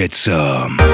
Get some. Um,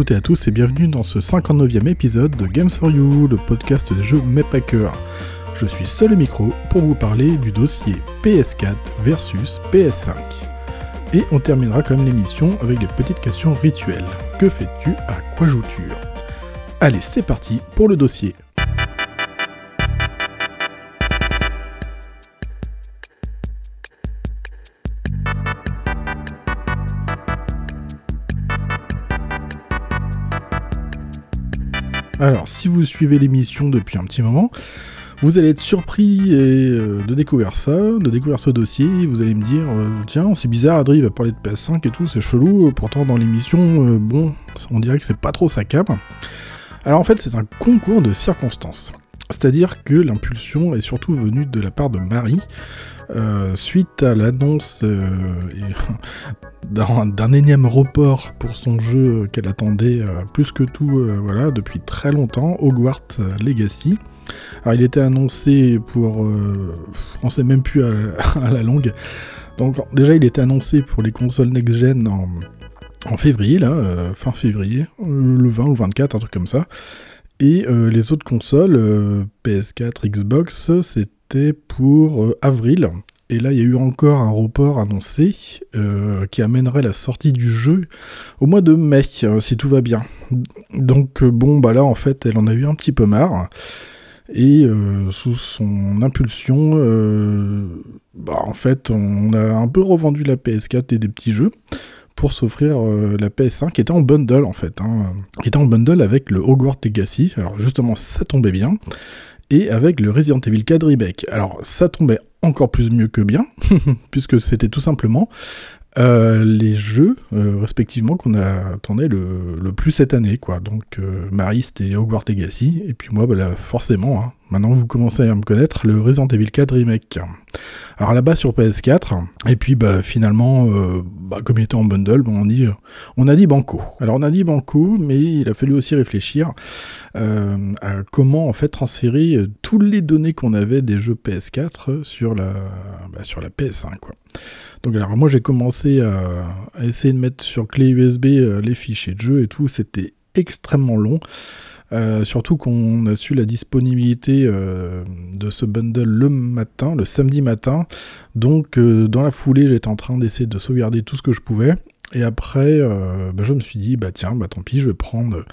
toutes et à tous et bienvenue dans ce 59e épisode de Games for You, le podcast des jeux mais. Je suis seul au micro pour vous parler du dossier PS4 versus PS5. Et on terminera quand même l'émission avec des petites questions rituelles. Que fais-tu? À quoi joues-tu? Allez, c'est parti pour le dossier. Alors, si vous suivez l'émission depuis un petit moment, vous allez être surpris euh, de découvrir ça, de découvrir ce dossier. Vous allez me dire, euh, tiens, c'est bizarre, Adri va parler de PS5 et tout, c'est chelou. Pourtant, dans l'émission, euh, bon, on dirait que c'est pas trop sa. Alors, en fait, c'est un concours de circonstances. C'est-à-dire que l'impulsion est surtout venue de la part de Marie, suite à l'annonce d'un énième report pour son jeu qu'elle attendait plus que tout voilà, depuis très longtemps, Hogwarts Legacy. Alors il était annoncé pour... on sait même plus à, la longue. Donc déjà il était annoncé pour les consoles next-gen en, février, là, fin février, le 20 ou le 24, un truc comme ça. Et les autres consoles, PS4, Xbox, c'était pour avril. Et là, il y a eu encore un report annoncé qui amènerait la sortie du jeu au mois de mai, si tout va bien. Donc bon, bah là, en fait, elle en a eu un petit peu marre. Et sous son impulsion, bah en fait, on a un peu revendu la PS4 et des petits jeux pour s'offrir la PS5 qui était en bundle en fait, hein, qui était en bundle avec le Hogwarts Legacy. Alors justement, ça tombait bien. Et avec le Resident Evil 4 Remake. Alors ça tombait encore plus mieux que bien, puisque c'était tout simplement euh, les jeux, euh, respectivement, qu'on attendait le, le, plus cette année, quoi. Donc, euh, Marie, c'était Hogwarts Legacy, et puis moi, bah, forcément, hein, maintenant vous commencez à me connaître, le Resident Evil 4 Remake. Alors là-bas sur PS4, et puis bah, finalement, bah, comme il était en bundle, on, dit, on a dit banco. Alors on a dit banco, mais il a fallu aussi réfléchir à comment en fait transférer toutes les données qu'on avait des jeux PS4 sur la, bah, sur la PS5, quoi. Donc alors moi j'ai commencé à, essayer de mettre sur clé USB euh, les fichiers de jeu et tout, c'était extrêmement long. Euh, surtout qu'on a su la disponibilité euh, de ce bundle le matin, le samedi matin. Donc dans la foulée, j'étais en train d'essayer de sauvegarder tout ce que je pouvais. Et après, euh, bah, je me suis dit, bah tiens, bah tant pis, je vais prendre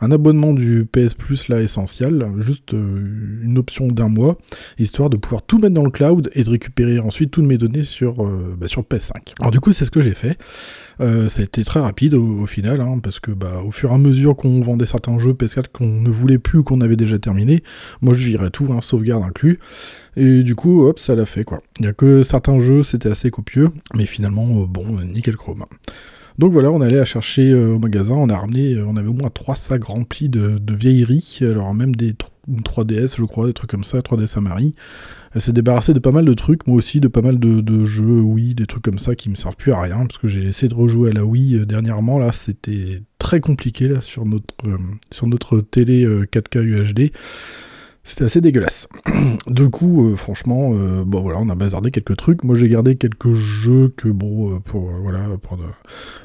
un abonnement du PS Plus là essentiel, juste euh, une option d'un mois, histoire de pouvoir tout mettre dans le cloud et de récupérer ensuite toutes mes données sur, euh, bah, sur PS5. Alors du coup, c'est ce que j'ai fait. ça a été très rapide au, final, hein, parce que bah, au fur et à mesure qu'on vendait certains jeux PS4 qu'on ne voulait plus ou qu'on avait déjà terminé, moi je virais tout, hein, sauvegarde inclus. Et du coup, hop, ça l'a fait quoi. Il n'y a que certains jeux, c'était assez copieux, mais finalement, bon, nickel chrome. Donc voilà, on allait à chercher euh, au magasin, on a ramené, euh, on avait au moins trois sacs remplis de, vieilleries, alors même des 3DS, je crois, des trucs comme ça, 3DS à Marie. Elle s'est débarrassée de pas mal de trucs, moi aussi, de pas mal de, jeux Wii, des trucs comme ça qui me servent plus à rien, parce que j'ai essayé de rejouer à la Wii euh, dernièrement, là, c'était très compliqué, là, sur notre, sur notre télé 4K UHD. C'était assez dégueulasse. du coup, euh, franchement, euh, on a bazardé quelques trucs. Moi, j'ai gardé quelques jeux que bon euh, pour voilà pour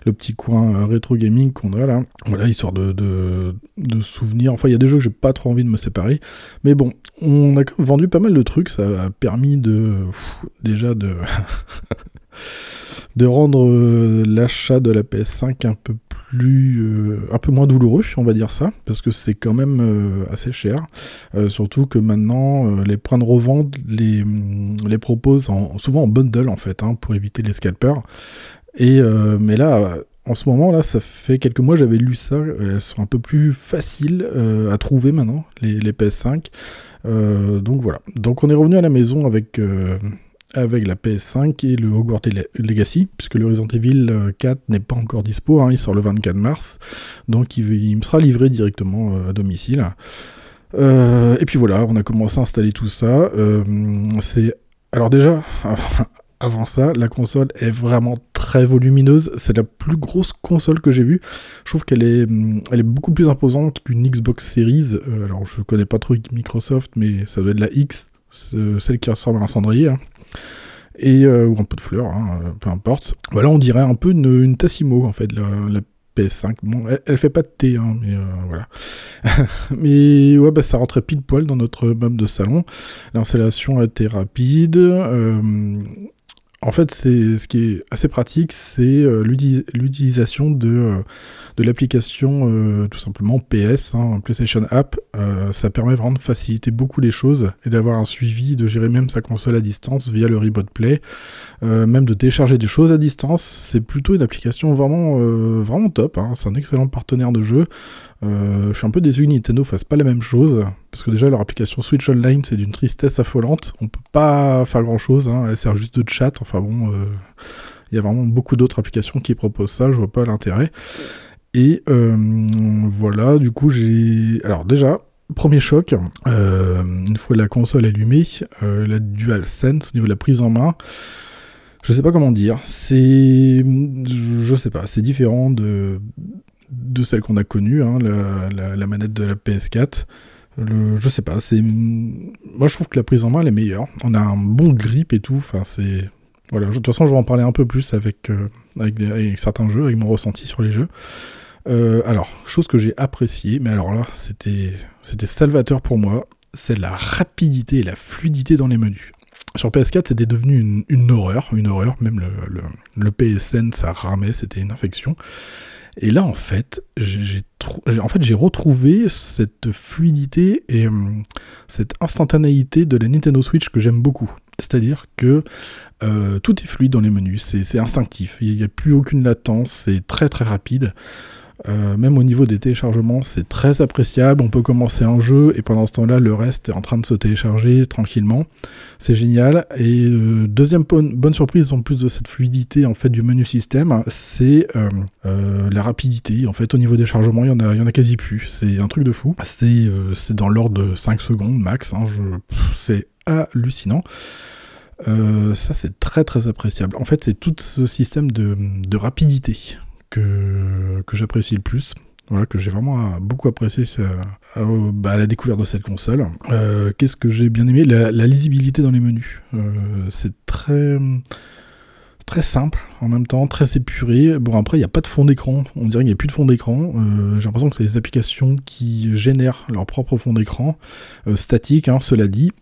le petit coin rétro gaming qu'on a là. Voilà, histoire de souvenirs. Enfin, il y a des jeux que j'ai pas trop envie de me séparer. Mais bon, on a vendu pas mal de trucs. Ça a permis de déjà de de rendre euh, l'achat de la PS5 un peu plus, euh, un peu moins douloureux, on va dire ça, parce que c'est quand même euh, assez cher. surtout que maintenant, les points de revente les, les proposent souvent en bundle en fait, hein, pour éviter les scalpers. Et mais là, en ce moment, là, ça fait quelques mois, j'avais lu ça. Elles sont un peu plus faciles à trouver maintenant, les PS5. donc voilà. Donc on est revenu à la maison avec avec la PS5 et le Hogwarts Legacy, puisque le Resident Evil 4 euh, n'est pas encore dispo, hein, il sort le 24 mars, donc il, me sera livré directement euh, à domicile. Euh, et puis voilà, on a commencé à installer tout ça. c'est alors déjà, avant ça, la console est vraiment très volumineuse. C'est la plus grosse console que j'ai vue. Je trouve qu'elle est, elle est beaucoup plus imposante qu'une Xbox Series. alors je connais pas trop Microsoft, mais ça doit être la X, celle qui ressemble à un cendrier. Hein et euh, ou un peu de fleurs, hein, euh, peu importe. Voilà, on dirait un peu une, Tassimo en fait, la, PS5. Bon, elle, fait pas de thé, hein, mais euh, voilà. mais ouais, bah, ça rentrait pile poil dans notre meuble de salon. L'installation a été rapide. En fait, c'est ce qui est assez pratique, c'est euh, l'utilisation de, euh, l'application euh, tout simplement PS, hein, PlayStation App. ça permet vraiment de faciliter beaucoup les choses et d'avoir un suivi, de gérer même sa console à distance via le Remote Play, même de télécharger des choses à distance. C'est plutôt une application vraiment, vraiment top. Hein. C'est un excellent partenaire de jeu. Je suis un peu déçu que Nintendo fasse pas la même chose, parce que déjà leur application Switch Online c'est d'une tristesse affolante. On peut pas faire grand chose, hein. elle sert juste de chat. Enfin bon, euh, il y a vraiment beaucoup d'autres applications qui proposent ça, je vois pas l'intérêt. Et euh, voilà, du coup j'ai. Alors déjà, premier choc, euh, une fois la console allumée, la DualSense au niveau de la prise en main. Je sais pas comment dire, c'est. Je sais pas, c'est différent de, de celle qu'on a connue, hein, la, manette de la PS4 je sais pas, c'est. Moi je trouve que la prise en main elle est meilleure. On a un bon grip et tout. Enfin, c'est. Voilà, de toute façon, je vais en parler un peu plus avec, euh, avec, certains jeux, avec mon ressenti sur les jeux. Euh, alors, chose que j'ai appréciée, mais alors là, c'était, c'était salvateur pour moi, c'est la rapidité et la fluidité dans les menus. Sur PS4, c'était devenu une, horreur, une horreur, même le, le PSN, ça ramait, c'était une infection. Et là, en fait, j'ai retrouvé cette fluidité et hum, cette instantanéité de la Nintendo Switch que j'aime beaucoup. C'est-à-dire que euh, tout est fluide dans les menus, c'est instinctif, il n'y a plus aucune latence, c'est très très rapide. Euh, même au niveau des téléchargements, c'est très appréciable. On peut commencer un jeu et pendant ce temps-là, le reste est en train de se télécharger tranquillement. C'est génial. Et euh, deuxième bonne, surprise en plus de cette fluidité en fait du menu système, c'est euh, la rapidité. En fait, au niveau des chargements, il y en a, en a quasi plus. C'est un truc de fou. C'est dans l'ordre de 5 secondes max. Hein. c'est hallucinant. ça c'est très très appréciable. En fait c'est tout ce système de rapidité que, que j'apprécie le plus. Voilà, que j'ai vraiment beaucoup apprécié euh, bah, la découverte de cette console. Euh, qu'est-ce que j'ai bien aimé? La, lisibilité dans les menus. Euh, c'est très très simple en même temps, très épuré. Bon après il n'y a pas de fond d'écran, on dirait qu'il n'y a plus de fond d'écran. j'ai l'impression que c'est des applications qui génèrent leur propre fond d'écran, statique, hein, cela dit.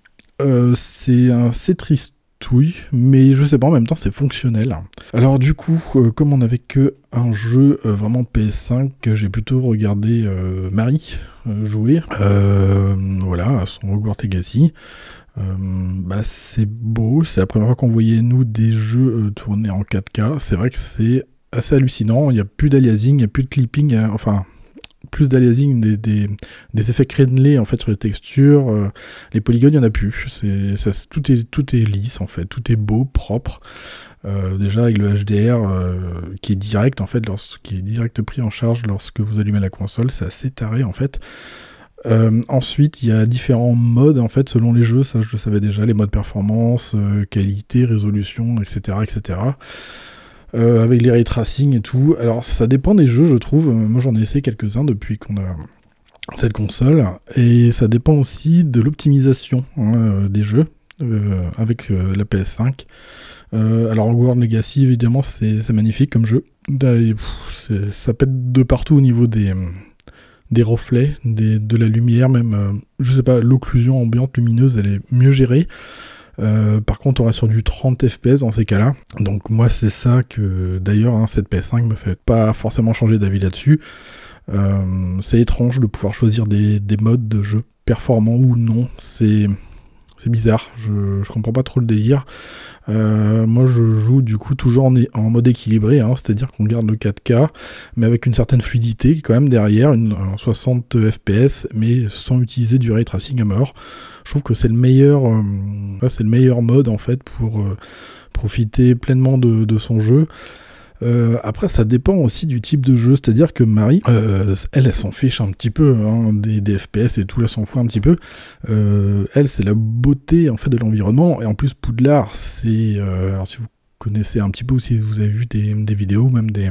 c'est assez triste oui, mais je sais pas, en même temps c'est fonctionnel. Alors du coup, euh, comme on n'avait que un jeu euh, vraiment PS5, j'ai plutôt regardé euh, Marie jouer, voilà, son Hogwarts Legacy. bah c'est beau, c'est la première fois qu'on voyait nous des jeux tournés en 4K. C'est vrai que c'est assez hallucinant, il n'y a plus d'aliasing, il n'y a plus de clipping, enfin plus d'aliasing, des, des, effets crénelés en fait sur les textures. Euh, les polygones, il n'y en a plus. Tout est lisse en fait, tout est beau, propre. Euh, déjà avec le HDR euh, qui est direct en fait, qui est direct pris en charge lorsque vous allumez la console, c'est assez taré en fait. ensuite, il y a différents modes en fait selon les jeux, ça je le savais déjà, les modes performance, qualité, résolution, etc., etc. Euh, avec les ray tracing et tout. Alors ça dépend des jeux, je trouve. Moi j'en ai essayé quelques-uns depuis qu'on a cette console, et ça dépend aussi de l'optimisation hein, euh, des jeux euh, avec la PS5. alors World Legacy évidemment c'est magnifique comme jeu. ça pète de partout au niveau des des reflets, de la lumière, même, je sais pas, l'occlusion ambiante lumineuse, elle est mieux gérée. Par contre, on reste sur du 30 FPS dans ces cas-là. Donc moi, c'est ça que d'ailleurs, hein, cette PS5 me fait pas forcément changer d'avis là-dessus. c'est étrange de pouvoir choisir des, des modes de jeu performants ou non. C'est c'est bizarre, je, je comprends pas trop le délire. Euh, moi, je joue du coup toujours en, mode équilibré, hein, c'est-à-dire qu'on garde le 4K, mais avec une certaine fluidité quand même derrière, une, 60 FPS, mais sans utiliser du ray tracing à mort. Je trouve que c'est le meilleur, euh, mode en fait pour euh, profiter pleinement de son jeu. Euh, après, ça dépend aussi du type de jeu, c'est-à-dire que Marie, euh, elle, elle s'en fiche un petit peu hein, des, FPS et tout, elle s'en fout un petit peu. Euh, elle, c'est la beauté en fait de l'environnement, et en plus Poudlard, c'est, alors si vous connaissez un petit peu ou si vous avez vu des, vidéos, même des,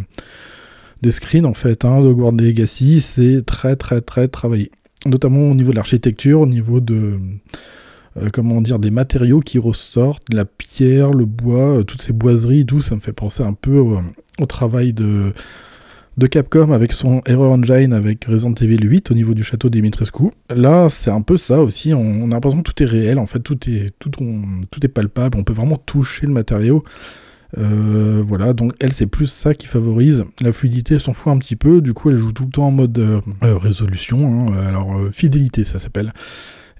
des screens en fait hein, de World Legacy, c'est très très très travaillé, notamment au niveau de l'architecture, au niveau de euh, comment dire, des matériaux qui ressortent, la pierre, le bois, euh, toutes ces boiseries, tout, ça me fait penser un peu au, travail de, de Capcom avec son Error Engine avec Resident Evil 8 au niveau du château Dimitrescu. Là, c'est un peu ça aussi, on, a l'impression que tout est réel, en fait, tout est, tout, tout est palpable, on peut vraiment toucher le matériau. Euh, voilà, donc elle c'est plus ça qui favorise. La fluidité s'en fout un petit peu, du coup elle joue tout le temps en mode résolution, hein. alors fidélité ça s'appelle.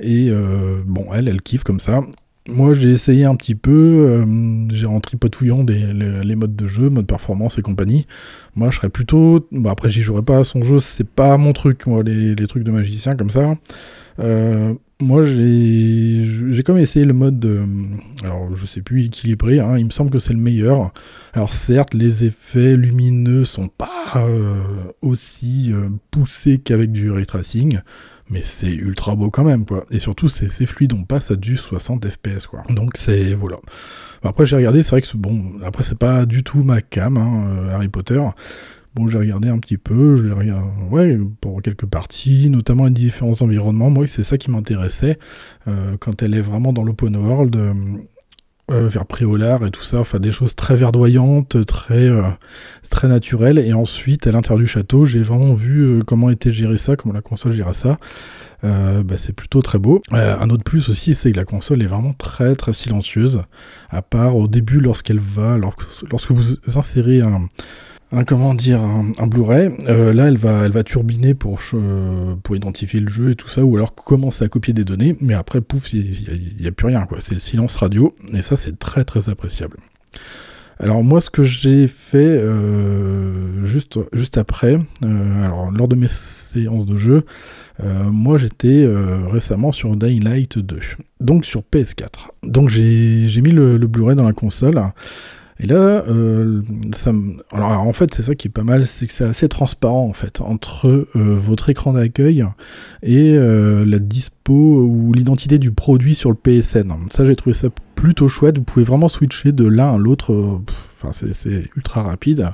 Et euh, bon, elle, elle kiffe comme ça. Moi, j'ai essayé un petit peu, euh, j'ai rentré patouillant des, les, modes de jeu, mode performance et compagnie. Moi, je serais plutôt. Bon, après, j'y jouerais pas à son jeu, c'est pas mon truc, moi, les, trucs de magicien comme ça. Euh, moi, j'ai j'ai quand même essayé le mode. De, alors, je sais plus équilibré, hein, il me semble que c'est le meilleur. Alors, certes, les effets lumineux sont pas aussi poussés qu'avec du ray tracing mais c'est ultra beau quand même, quoi. Et surtout, c'est fluide, on passe à du 60 FPS, quoi. Donc, c'est. Voilà. Après, j'ai regardé, c'est vrai que, bon, après, c'est pas du tout ma cam, hein, euh, Harry Potter. Bon, j'ai regardé un petit peu, je regardé, ouais, pour quelques parties, notamment les différents environnements. Moi, c'est ça qui m'intéressait. Euh, quand elle est vraiment dans l'open world, euh, euh, vers Préolard et tout ça, enfin des choses très verdoyantes, très, euh, très naturelles. Et ensuite, à l'intérieur du château, j'ai vraiment vu euh, comment était géré ça, comment la console gérait ça. Bah, c'est plutôt très beau. un autre plus aussi, c'est que la console est vraiment très très silencieuse, à part au début lorsqu'elle va, lorsque vous insérez un, un comment dire un, Blu-ray. Euh, là, elle va, elle va turbiner pour, euh, pour identifier le jeu et tout ça, ou alors commencer à copier des données, mais après, pouf, il n'y a, plus rien. C'est le silence radio, et ça, c'est très très appréciable. Alors moi, ce que j'ai fait euh, juste, juste après, alors lors de mes séances de jeu, moi j'étais récemment sur Dying Light 2, donc sur PS4. Donc j'ai mis le Blu-ray dans la console. Et là, euh, ça alors en fait, c'est ça qui est pas mal, c'est que c'est assez transparent en fait entre euh, votre écran d'accueil et euh, la dispo ou l'identité du produit sur le PSN. Ça, j'ai trouvé ça plutôt chouette. Vous pouvez vraiment switcher de l'un à l'autre. Euh, c'est ultra rapide.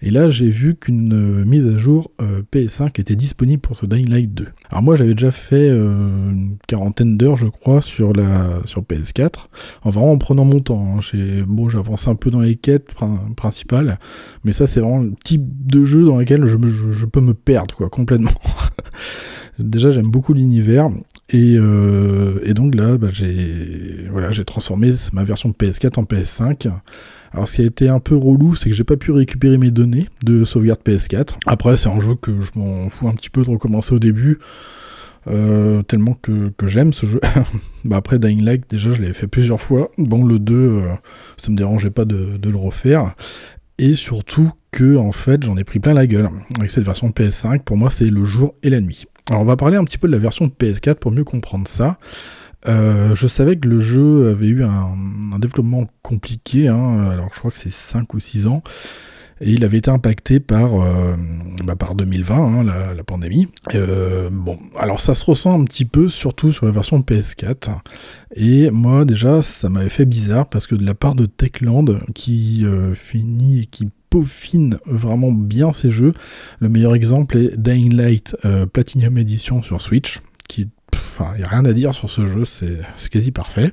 Et là, j'ai vu qu'une euh, mise à jour euh, PS5 était disponible pour ce Dying Light 2. Alors moi, j'avais déjà fait une quarantaine d'heures, je crois, sur la sur PS4, en vraiment en prenant mon temps. Hein. Bon, j'avance un peu dans les quêtes principales, mais ça, c'est vraiment le type de jeu dans lequel je, je peux me perdre, quoi, complètement. Déjà, j'aime beaucoup l'univers. Euh, et, donc là, bah, j'ai transformé ma version de PS4 en PS5. Alors ce qui a été un peu relou, c'est que j'ai pas pu récupérer mes données de sauvegarde PS4. Après, c'est un jeu que je m'en fous un petit peu de recommencer au début. Euh, tellement que, j'aime ce jeu. bah après Dying Light, déjà je l'avais fait plusieurs fois. Bon, le 2, euh, ça me dérangeait pas de, de, le refaire. Et surtout que, en fait, j'en ai pris plein la gueule. Avec cette version de PS5, pour moi, c'est le jour et la nuit. Alors on va parler un petit peu de la version de PS4 pour mieux comprendre ça. Euh, je savais que le jeu avait eu un, développement compliqué, hein. alors je crois que c'est 5 ou 6 ans, et il avait été impacté par, euh, bah, 2020, hein, la, pandémie. Euh, bon, alors ça se ressent un petit peu, surtout sur la version de PS4, et moi déjà ça m'avait fait bizarre parce que de la part de Techland, qui finit et qui peaufine vraiment bien ces jeux. Le meilleur exemple est Dying Light euh, Platinum Edition sur Switch, qui, enfin, il n'y a rien à dire sur ce jeu, c'est quasi parfait.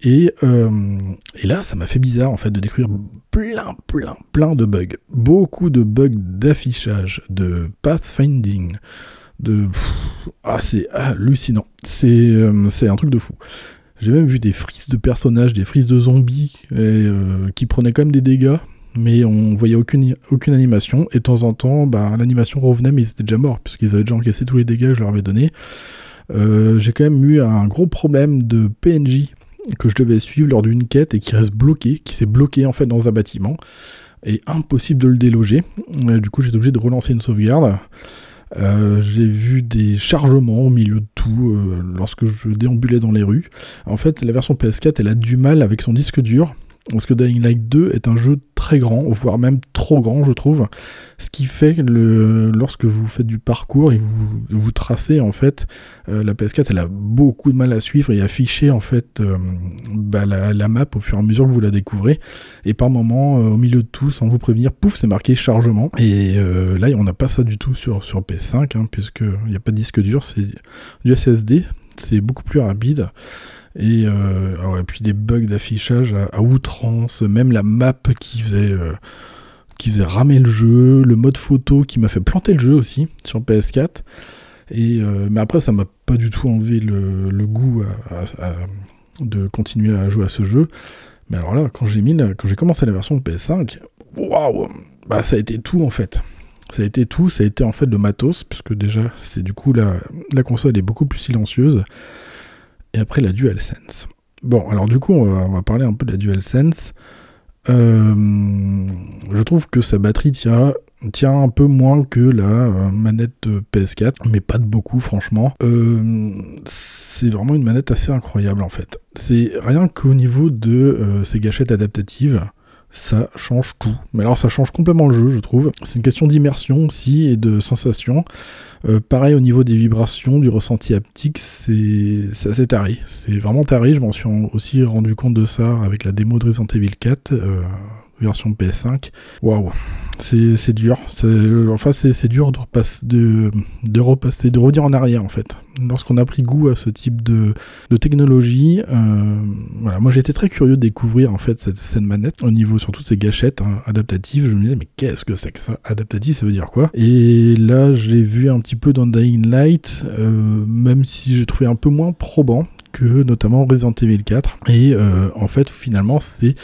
Et, euh, et, là, ça m'a fait bizarre en fait de découvrir plein, plein, plein de bugs. Beaucoup de bugs d'affichage, de pathfinding, de. ah, c'est hallucinant. C'est euh, un truc de fou. J'ai même vu des frises de personnages, des frises de zombies, qui prenaient quand même des dégâts, mais on voyait aucune, animation, et de temps en temps, bah, l'animation revenait, mais ils étaient déjà morts, puisqu'ils avaient déjà encaissé tous les dégâts que je leur avais donnés. J'ai quand même eu un gros problème de PNJ que je devais suivre lors d'une quête et qui reste bloqué, qui s'est bloqué en fait dans un bâtiment, et impossible de le déloger. Euh, du coup, j'étais obligé de relancer une sauvegarde. Euh, j'ai vu des chargements au milieu de tout euh, lorsque je déambulais dans les rues. En fait, la version PS4, elle a du mal avec son disque dur parce que Dying Light 2 est un jeu très grand, voire même trop grand, je trouve. Ce qui fait que lorsque vous faites du parcours et vous, vous tracez, en fait, euh, la PS4, elle a beaucoup de mal à suivre et afficher, en fait, euh, bah, la, map au fur et à mesure que vous la découvrez. Et par moment, euh, au milieu de tout, sans vous prévenir, pouf, c'est marqué chargement. Et là, on n'a pas ça du tout sur, sur PS5, hein, puisqu'il n'y a pas de disque dur, c'est du SSD. C'est beaucoup plus rapide. Et, euh, puis des bugs d'affichage à, outrance, même la map qui faisait, euh, qui faisait ramer le jeu, le mode photo qui m'a fait planter le jeu aussi sur PS4. Et, euh, mais après, ça m'a pas du tout enlevé le, goût de continuer à jouer à ce jeu. Mais alors là, quand j'ai mis, quand j'ai commencé la version de PS5, waouh, bah ça a été tout en fait. Ça a été tout, ça a été en fait le matos, puisque déjà, c'est du coup la, la console est beaucoup plus silencieuse et après la DualSense. Bon, alors du coup, on va, parler un peu de la DualSense. Euh, je trouve que sa batterie tient, tient un peu moins que la euh, manette de PS4, mais pas de beaucoup, franchement. Euh, c'est vraiment une manette assez incroyable en fait. C'est rien qu'au niveau de ses gâchettes adaptatives ça change tout. Mais alors ça change complètement le jeu, je trouve. C'est une question d'immersion aussi et de sensation. Euh, pareil au niveau des vibrations, du ressenti haptique, c'est assez taré. C'est vraiment taré, je m'en suis aussi rendu compte de ça avec la démo de Resident Evil 4 version PS5. Waouh, c'est dur. Enfin, c'est dur de repasser, de, de de en arrière en fait. Lorsqu'on a pris goût à ce type de, de technologie, euh, voilà, moi j'étais très curieux de découvrir en fait cette, cette manette au niveau sur toutes ces gâchettes hein, adaptatives. Je me disais mais qu'est-ce que c'est que ça? Adaptatif, ça veut dire quoi? Et là, j'ai vu un petit peu dans Dying Light, euh, même si j'ai trouvé un peu moins probant que notamment Resident Evil 4. Et euh, en fait, finalement, c'est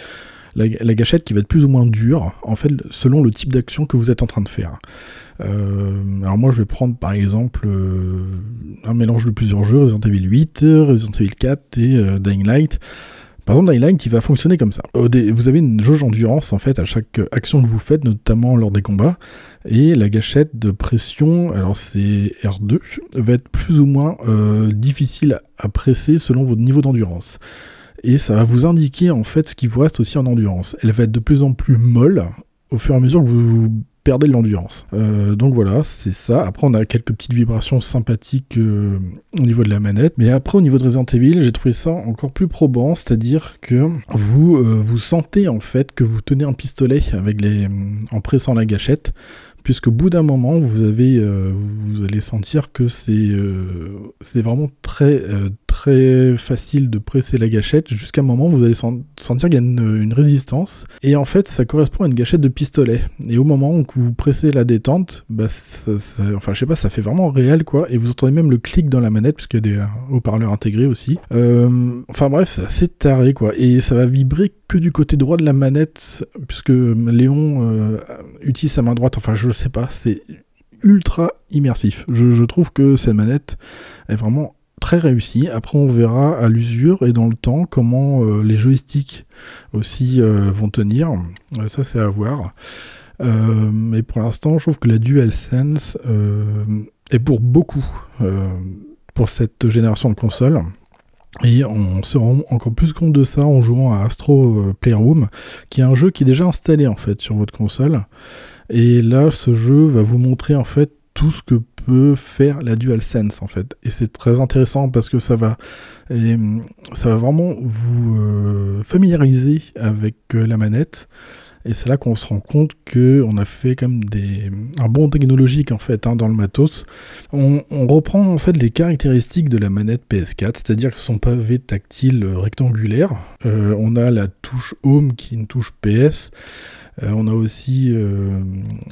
la, gâchette qui va être plus ou moins dure, en fait, selon le type d'action que vous êtes en train de faire. Euh, alors moi je vais prendre par exemple euh, un mélange de plusieurs jeux, Resident Evil 8, Resident Evil 4 et euh, Dying Light. Par exemple, Dying Light qui va fonctionner comme ça. Vous avez une jauge endurance en fait à chaque action que vous faites, notamment lors des combats, et la gâchette de pression, alors c'est R2, va être plus ou moins difficile à presser selon votre niveau d'endurance et ça va vous indiquer en fait ce qui vous reste aussi en endurance. Elle va être de plus en plus molle au fur et à mesure que vous perdez de l'endurance. Euh, donc voilà, c'est ça. Après, on a quelques petites vibrations sympathiques euh, au niveau de la manette. Mais après, au niveau de Resident Evil, j'ai trouvé ça encore plus probant, c'est-à-dire que vous, euh, sentez en fait que vous tenez un pistolet avec les, en pressant la gâchette puisque au bout d'un moment, vous, avez, vous allez sentir que c'est vraiment très, très facile de presser la gâchette jusqu'à un moment où vous allez sentir qu'il y a une, résistance. Et en fait, ça correspond à une gâchette de pistolet. Et au moment où vous pressez la détente, bah, enfin, je sais pas, ça fait vraiment réel quoi. Et vous entendez même le clic dans la manette, puisqu'il y a des euh, haut-parleurs intégrés aussi. Euh, enfin bref, c'est assez taré quoi. Et ça va vibrer que du côté droit de la manette, puisque Léon euh, utilise sa main droite. Enfin, je sais pas, c'est ultra immersif. Je, trouve que cette manette est vraiment très réussi. Après, on verra à l'usure et dans le temps comment euh, les joysticks aussi euh, vont tenir. Euh, ça, c'est à voir. mais pour l'instant, je trouve que la DualSense est pour beaucoup pour cette génération de consoles. Et on se rend encore plus compte de ça en jouant à Astro Playroom, qui est un jeu qui est déjà installé en fait sur votre console. Et là, ce jeu va vous montrer en fait tout ce que faire la DualSense en fait. Et c'est très intéressant parce que ça va, ça va vraiment vous euh, familiariser avec euh, la manette. Et c'est là qu'on se rend compte qu'on a fait comme des, un bon technologique en fait hein, dans le matos. On, reprend en fait les caractéristiques de la manette PS4, c'est-à-dire que son pavé tactile rectangulaire. Euh, on a la touche Home qui est une touche PS. Euh, on a aussi euh,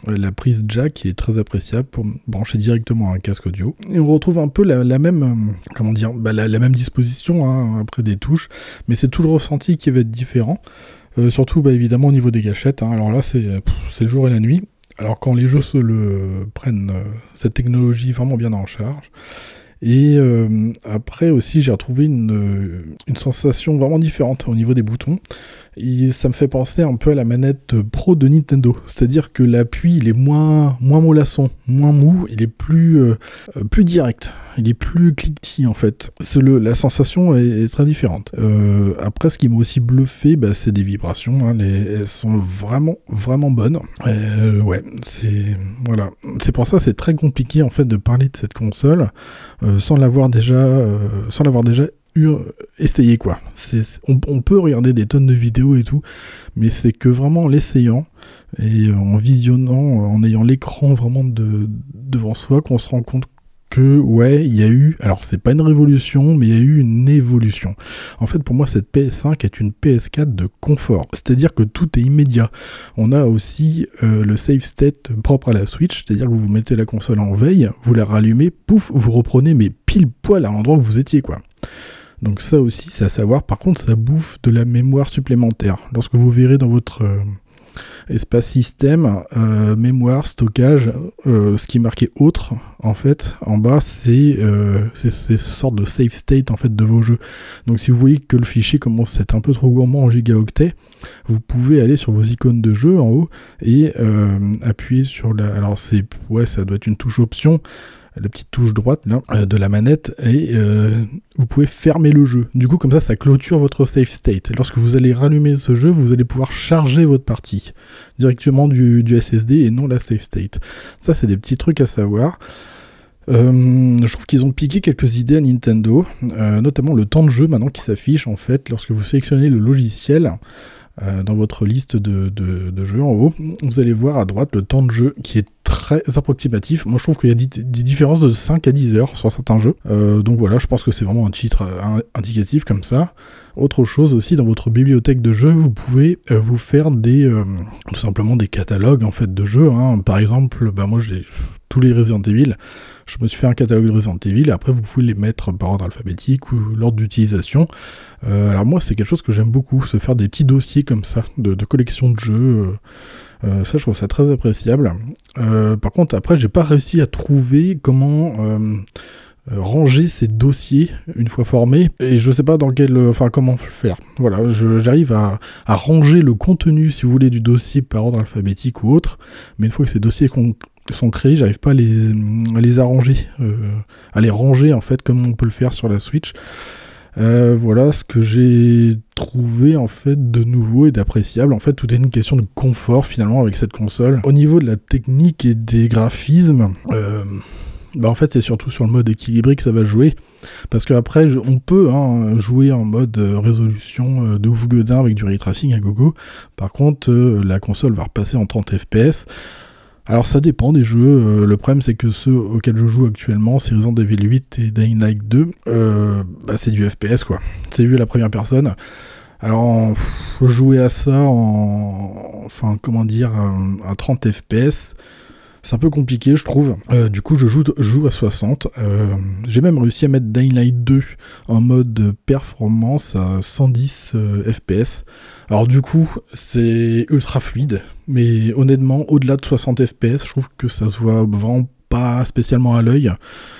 la prise jack qui est très appréciable pour brancher directement un casque audio. Et on retrouve un peu la, même, euh, comment dire, bah, la, même disposition hein, après des touches, mais c'est tout le ressenti qui va être différent. surtout bah, évidemment au niveau des gâchettes. Hein. Alors là c'est le jour et la nuit. Alors quand les jeux se prennent cette technologie vraiment bien en charge, et après aussi, j'ai retrouvé une, sensation vraiment différente au niveau des boutons. Ça me fait penser un peu à la manette Pro de Nintendo. C'est-à-dire que l'appui, il est moins, moins mollasson, moins mou, il est plus, euh, plus direct. Il est plus cliquetis en fait. La sensation est, très différente. Euh, après, ce qui m'a aussi bluffé, bah, c'est des vibrations. Hein. les, elles sont vraiment, vraiment bonnes. ouais, c'est voilà. C'est pour ça, c'est très compliqué en fait de parler de cette console euh, sans l'avoir déjà, euh, sans l'avoir déjà essayé quoi. On, peut regarder des tonnes de vidéos et tout, mais c'est que vraiment en l'essayant et en visionnant, en ayant l'écran vraiment de, devant soi, qu'on se rend compte que ouais, il y a eu, alors c'est pas une révolution, mais il y a eu une évolution. En fait, pour moi, cette PS5 est une PS4 de confort, c'est-à-dire que tout est immédiat. On a aussi euh, le save state propre à la Switch, c'est-à-dire que vous mettez la console en veille, vous la rallumez, pouf, vous reprenez mais pile poil à l'endroit où vous étiez quoi. Donc ça aussi, c'est à savoir. Par contre, ça bouffe de la mémoire supplémentaire. Lorsque vous verrez dans votre euh, espace système, euh, mémoire, stockage, euh, ce qui est marqué autre, en fait, en bas, c'est euh, ce sorte de save state en fait de vos jeux. Donc si vous voyez que le fichier commence à être un peu trop gourmand en gigaoctets, vous pouvez aller sur vos icônes de jeu en haut et appuyer sur la. Alors c'est ouais, ça doit être une touche option la petite touche droite là, euh, de la manette et euh, vous pouvez fermer le jeu. Du coup, comme ça, ça clôture votre save state. Lorsque vous allez rallumer ce jeu, vous allez pouvoir charger votre partie directement du, SSD et non la save state. Ça, c'est des petits trucs à savoir. Euh, je trouve qu'ils ont piqué quelques idées à Nintendo, notamment le temps de jeu maintenant qui s'affiche en fait lorsque vous sélectionnez le logiciel. Euh, dans votre liste de, de, jeux en haut, vous allez voir à droite le temps de jeu qui est très approximatif. Moi je trouve qu'il y a des, différences de 5 à 10 heures sur certains jeux. Euh, donc voilà, je pense que c'est vraiment un titre euh, indicatif comme ça. Autre chose aussi, dans votre bibliothèque de jeux, vous pouvez vous faire des tout simplement des catalogues en fait de jeux. Hein. Par exemple, bah moi j'ai tous les Resident Evil. Je me suis fait un catalogue de Resident Evil, après vous pouvez les mettre par ordre alphabétique ou l'ordre d'utilisation. Euh, alors moi c'est quelque chose que j'aime beaucoup, se faire des petits dossiers comme ça, de, collection de jeux. Euh, euh, ça je trouve ça très appréciable. par contre après j'ai pas réussi à trouver comment ranger ces dossiers une fois formés et je sais pas dans quel enfin comment faire voilà j'arrive à, ranger le contenu si vous voulez du dossier par ordre alphabétique ou autre mais une fois que ces dossiers sont créés, j'arrive pas à les, arranger, euh, à les ranger en fait comme on peut le faire sur la Switch. Euh, voilà ce que j'ai trouvé en fait de nouveau et d'appréciable. En fait, tout est une question de confort finalement avec cette console. Au niveau de la technique et des graphismes, euh, bah en fait c'est surtout sur le mode équilibré que ça va jouer. Parce qu'après, on peut hein, jouer en mode résolution de ouf godin avec du ray tracing à gogo. Par contre, la console va repasser en 30 fps. Alors ça dépend des jeux. Euh, le problème c'est que ceux auxquels je joue actuellement, c'est Resident Evil 8 et Dying Light 2, euh, bah, c'est du FPS quoi. C'est vu la première personne? Alors jouer à ça en, enfin comment dire, à 30 FPS, c'est un peu compliqué, je trouve. Euh, du coup, je joue, à 60. J'ai même réussi à mettre Dying Light 2 en mode performance à 110 FPS. Alors du coup, c'est ultra fluide, mais honnêtement, au-delà de 60 fps, je trouve que ça se voit vraiment pas spécialement à l'œil.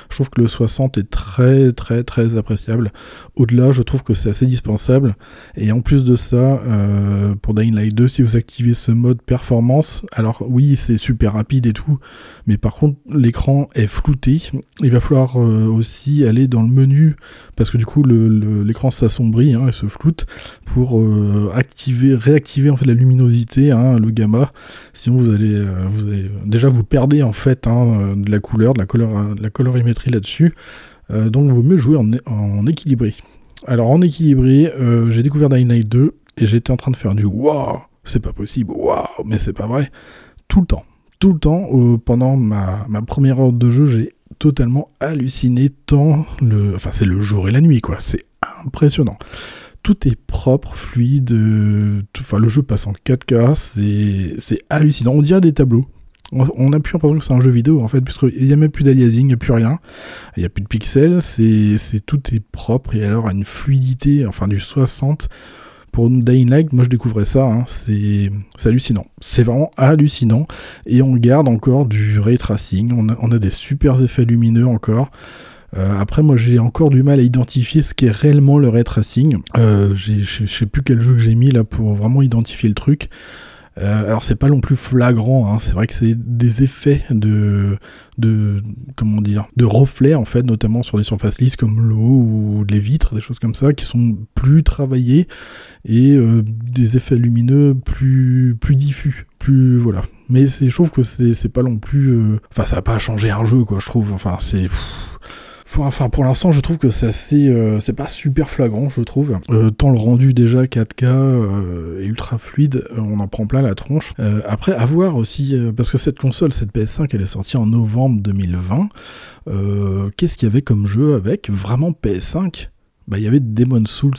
Je trouve que le 60 est très très très appréciable. Au-delà, je trouve que c'est assez dispensable. Et en plus de ça, euh, pour Dying Light 2, si vous activez ce mode performance, alors oui, c'est super rapide et tout, mais par contre, l'écran est flouté. Il va falloir euh, aussi aller dans le menu, parce que du coup, l'écran s'assombrit hein, et se floute, pour euh, activer, réactiver en fait la luminosité, hein, le gamma. Sinon, vous allez, vous allez déjà vous perdez en fait hein, de la couleur, de la, couleur, de la colorimétrie là-dessus. Euh, donc, il vaut mieux jouer en, équilibré. Alors, en équilibré, euh, j'ai découvert Dying Light 2 et j'étais en train de faire du waouh, c'est pas possible, waouh, mais c'est pas vrai. Tout le temps. Tout le temps, euh, pendant ma, ma, première heure de jeu, j'ai totalement halluciné tant le. Enfin, c'est le jour et la nuit, quoi. C'est impressionnant tout est propre, fluide, enfin le jeu passe en 4K, c'est hallucinant, on dirait des tableaux. On a plus l'impression que c'est un jeu vidéo en fait, puisqu'il n'y a même plus d'aliasing, il n'y a plus rien, il n'y a plus de pixels, c'est tout est propre et alors à une fluidité, enfin du 60 pour Dying Light, moi je découvrais ça, hein, c'est hallucinant. C'est vraiment hallucinant. Et on garde encore du ray tracing, on a, on a des super effets lumineux encore. Euh, après, moi, j'ai encore du mal à identifier ce qu'est réellement le ray tracing. Euh, je sais plus quel jeu que j'ai mis là pour vraiment identifier le truc. Euh, alors c'est pas non plus flagrant, hein. c'est vrai que c'est des effets de, de comment dire, de reflets en fait, notamment sur des surfaces lisses comme l'eau ou les vitres, des choses comme ça, qui sont plus travaillés et euh, des effets lumineux plus plus diffus, plus voilà. Mais je trouve que c'est pas non plus, euh, enfin ça a pas changé un jeu quoi, je trouve. Enfin c'est Enfin, pour l'instant, je trouve que c'est assez, euh, c'est pas super flagrant, je trouve. Euh, tant le rendu déjà 4K euh, et ultra fluide, on en prend plein la tronche. après, à voir aussi, parce que cette console, cette PS5, elle est sortie en novembre 2020. Qu'est-ce qu'il y avait comme jeu avec? Vraiment PS5 Bah, il y avait Demon Souls.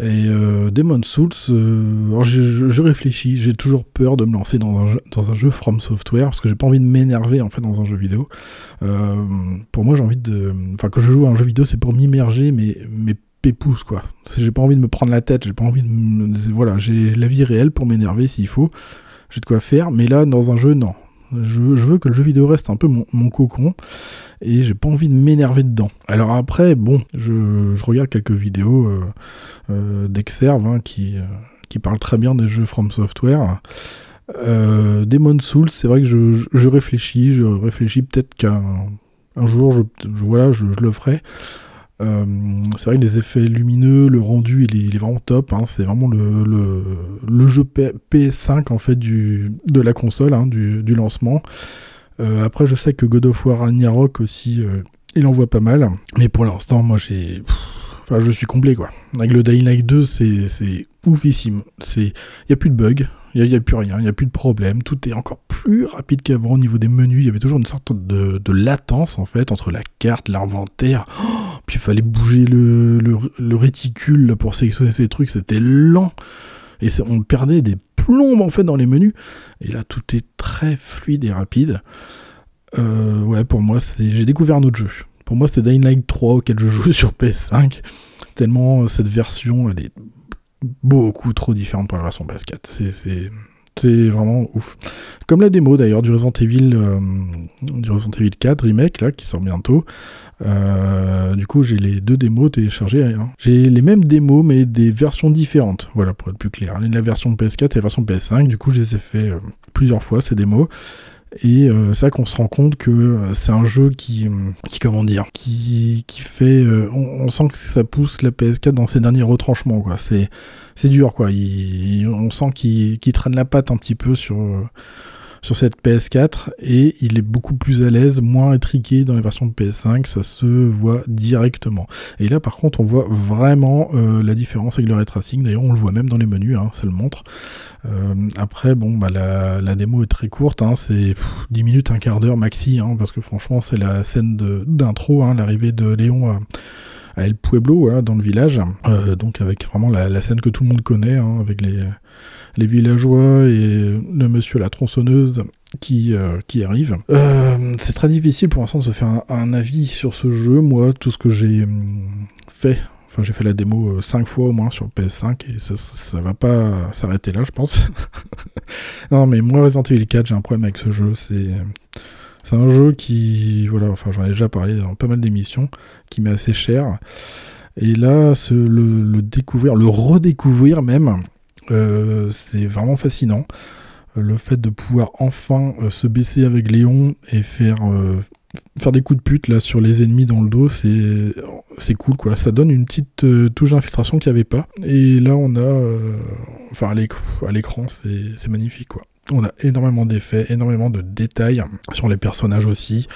Et euh, Demon Souls, euh, je, réfléchis, j'ai toujours peur de me lancer dans un, jeu, dans un jeu From Software parce que j'ai pas envie de m'énerver en fait dans un jeu vidéo. Euh, pour moi, j'ai envie de. Enfin, quand je joue à un jeu vidéo, c'est pour m'immerger, mais, mais quoi. J'ai pas envie de me prendre la tête, j'ai pas envie de. Voilà, j'ai la vie réelle pour m'énerver s'il faut. J'ai de quoi faire, mais là, dans un jeu, non. Je, veux que le jeu vidéo reste un peu mon, cocon et j'ai pas envie de m'énerver dedans. Alors après, bon, je, regarde quelques vidéos euh, euh d'Exerve hein, qui, euh, qui parlent très bien des jeux From Software. Euh, Demon Souls, c'est vrai que je, réfléchis, je réfléchis peut-être qu'un un jour, je, voilà, je, le ferai. C'est vrai que les effets lumineux, le rendu, il est, vraiment top. Hein. c'est vraiment le, le, jeu PS5 en fait du, de la console, hein, du, lancement. Euh, après, je sais que God of War Ragnarok aussi, euh, il en voit pas mal. Mais pour l'instant, moi j'ai. Enfin, je suis complet quoi. Avec le Dying Light 2, c'est oufissime. Il n'y a plus de bugs, il n'y a, plus rien, il n'y a plus de problème. Tout est encore plus rapide qu'avant au niveau des menus. Il y avait toujours une sorte de, latence en fait entre la carte, l'inventaire. Oh, puis il fallait bouger le, le, réticule pour sélectionner ces trucs. C'était lent. Et on perdait des plombes en fait dans les menus. Et là, tout est très fluide et rapide. Euh, ouais, pour moi, c'est j'ai découvert un autre jeu. Pour moi, c'était Dying Light 3 auquel je joue sur PS5. Tellement cette version, elle est beaucoup trop différente pour la version PS4. C'est vraiment ouf. Comme la démo d'ailleurs du Resident Evil, euh, du Resident Evil 4 remake là qui sort bientôt. Euh, du coup, j'ai les deux démos téléchargées. Hein. J'ai les mêmes démos mais des versions différentes. Voilà pour être plus clair. La version PS4 et la version PS5. Du coup, je les ai fait euh, plusieurs fois ces démos. Et euh, c'est là qu'on se rend compte que euh, c'est un jeu qui, qui comment dire, qui, fait, on, sent que ça pousse la PS4 dans ses derniers retranchements. C'est, dur, quoi. on sent qu'il traîne la patte un petit peu sur, sur cette PS4 et il est beaucoup plus à l'aise, moins étriqué dans les versions de PS5, ça se voit directement. Et là par contre on voit vraiment euh, la différence avec le ray tracing, d'ailleurs on le voit même dans les menus, hein, ça le montre. Euh, après bon bah la, démo est très courte, hein, c'est 10 minutes, un quart d'heure maxi, hein, parce que franchement c'est la scène d'intro, l'arrivée de Léon à à El Pueblo, dans le village. Euh, donc avec vraiment la, scène que tout le monde connaît, avec les, les villageois et le monsieur la tronçonneuse qui, euh, qui arrive. Euh, c'est très difficile pour l'instant de se faire un, avis sur ce jeu. Moi, tout ce que j'ai hum, fait, enfin j'ai fait la démo 5 euh, fois au moins sur PS5 et ça, ça, va pas s'arrêter là, je pense. non, mais moi, Resident Evil 4, j'ai un problème avec ce jeu. C'est. C'est un jeu qui, voilà, enfin j'en ai déjà parlé dans pas mal d'émissions, qui m'est assez cher. Et là, le, le, découvrir, le redécouvrir même, euh, c'est vraiment fascinant. Le fait de pouvoir enfin euh, se baisser avec Léon et faire, euh, faire des coups de pute là sur les ennemis dans le dos, c'est, c'est cool quoi. Ça donne une petite touche d'infiltration qu'il n'y avait pas. Et là on a. enfin à l'écran, c'est, c'est magnifique quoi. On a énormément d'effets, énormément de détails sur les personnages aussi.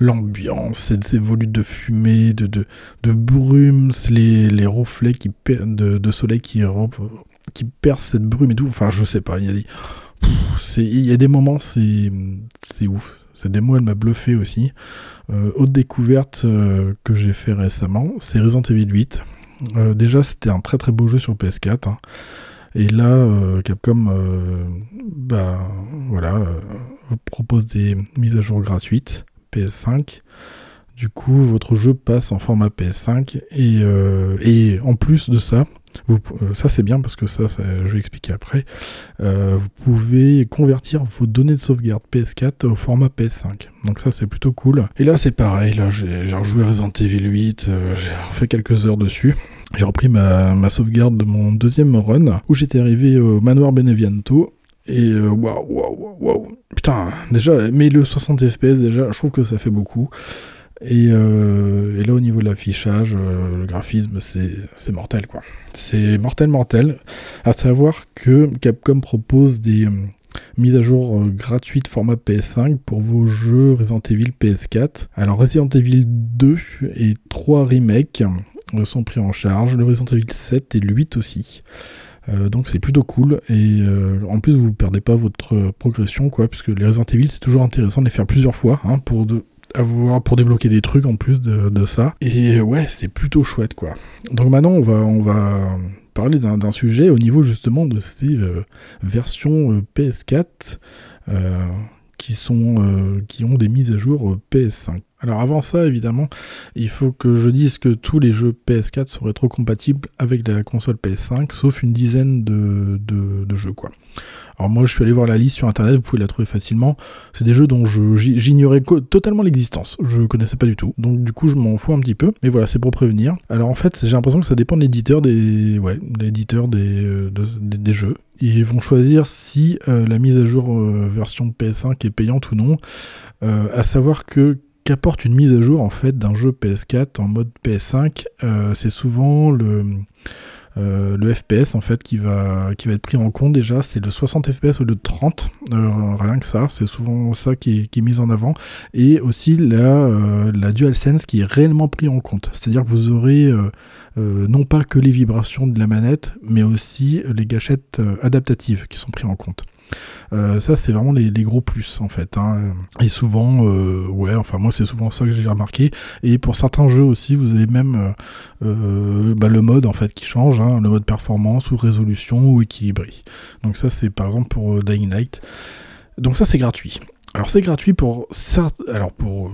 L'ambiance, ces volutes de fumée, de, de, les, les reflets qui, de, de soleil qui qui perce cette brume et tout. Enfin, je sais pas. Il y a des, il y a des moments, c'est, c'est ouf. Cette démo, elle m'a bluffé aussi. Euh, autre découverte euh, que j'ai fait récemment, c'est Resident Evil 8. déjà, c'était un très très beau jeu sur PS4. Hein. Et là, Capcom, bah, voilà, propose des mises à jour gratuites PS5. Du coup, votre jeu passe en format PS5 et, et en plus de ça, vous, euh, ça c'est bien parce que ça, je vais expliquer après. Euh, vous pouvez convertir vos données de sauvegarde PS4 au format PS5. Donc ça c'est plutôt cool. Et là c'est pareil, là j'ai rejoué Resident Evil 8, euh, j'ai refait quelques heures dessus. J'ai repris ma, sauvegarde de mon deuxième run où j'étais arrivé au manoir Beneviento. Et waouh, waouh, waouh, putain, déjà, mais le 60 FPS déjà, je trouve que ça fait beaucoup. Euh, et, là, au niveau de l'affichage, euh, le graphisme, c'est mortel, quoi. C'est mortel, mortel. À savoir que Capcom propose des euh, mises à jour gratuites format PS5 pour vos jeux Resident Evil PS4. Alors, Resident Evil 2 et 3 remakes sont pris en charge, le Resident Evil 7 et le 8 aussi. donc c'est plutôt cool et en plus vous ne perdez pas votre progression quoi puisque les Resident Evil c'est toujours intéressant de les faire plusieurs fois hein, avoir pour débloquer des trucs en plus de, ça. Et ouais, c'est plutôt chouette quoi. Donc maintenant, on va, on va parler d'un sujet au niveau justement de ces euh, versions euh, PS4 euh, qui, sont, qui ont des mises à jour PS5. Alors avant ça, évidemment, il faut que je dise que tous les jeux PS4 sont rétrocompatibles avec la console PS5, sauf une dizaine de, de, jeux, quoi. Alors moi, je suis allé voir la liste sur Internet, vous pouvez la trouver facilement. C'est des jeux dont j'ignorais totalement l'existence, je connaissais pas du tout. Donc du coup, je m'en fous un petit peu, mais voilà, c'est pour prévenir. Alors en fait, j'ai l'impression que ça dépend de l'éditeur des, ouais, euh, des, jeux. Ils vont choisir si euh, la mise à jour euh, version PS5 est payante ou non. à savoir que qu'apporte une mise à jour en fait d'un jeu PS4 en mode PS5, euh, c'est souvent le, euh, le FPS en fait qui va, qui va être pris en compte. Déjà, c'est le 60 FPS au lieu de 30, euh, rien que ça, c'est souvent ça qui est, mis en avant, et aussi la, la DualSense qui est réellement pris en compte, c'est-à-dire que vous aurez non pas que les vibrations de la manette, mais aussi les gâchettes adaptatives qui sont pris en compte. Euh, ça, c'est vraiment les, gros plus en fait. Hein. Et souvent, euh, ouais, enfin moi c'est souvent ça que j'ai remarqué. Et pour certains jeux aussi, vous avez même euh, bah, le mode en fait qui change, hein, le mode performance ou résolution ou équilibré. Donc ça, c'est par exemple pour Dying Light. Donc ça, c'est gratuit. Alors c'est gratuit pour alors pour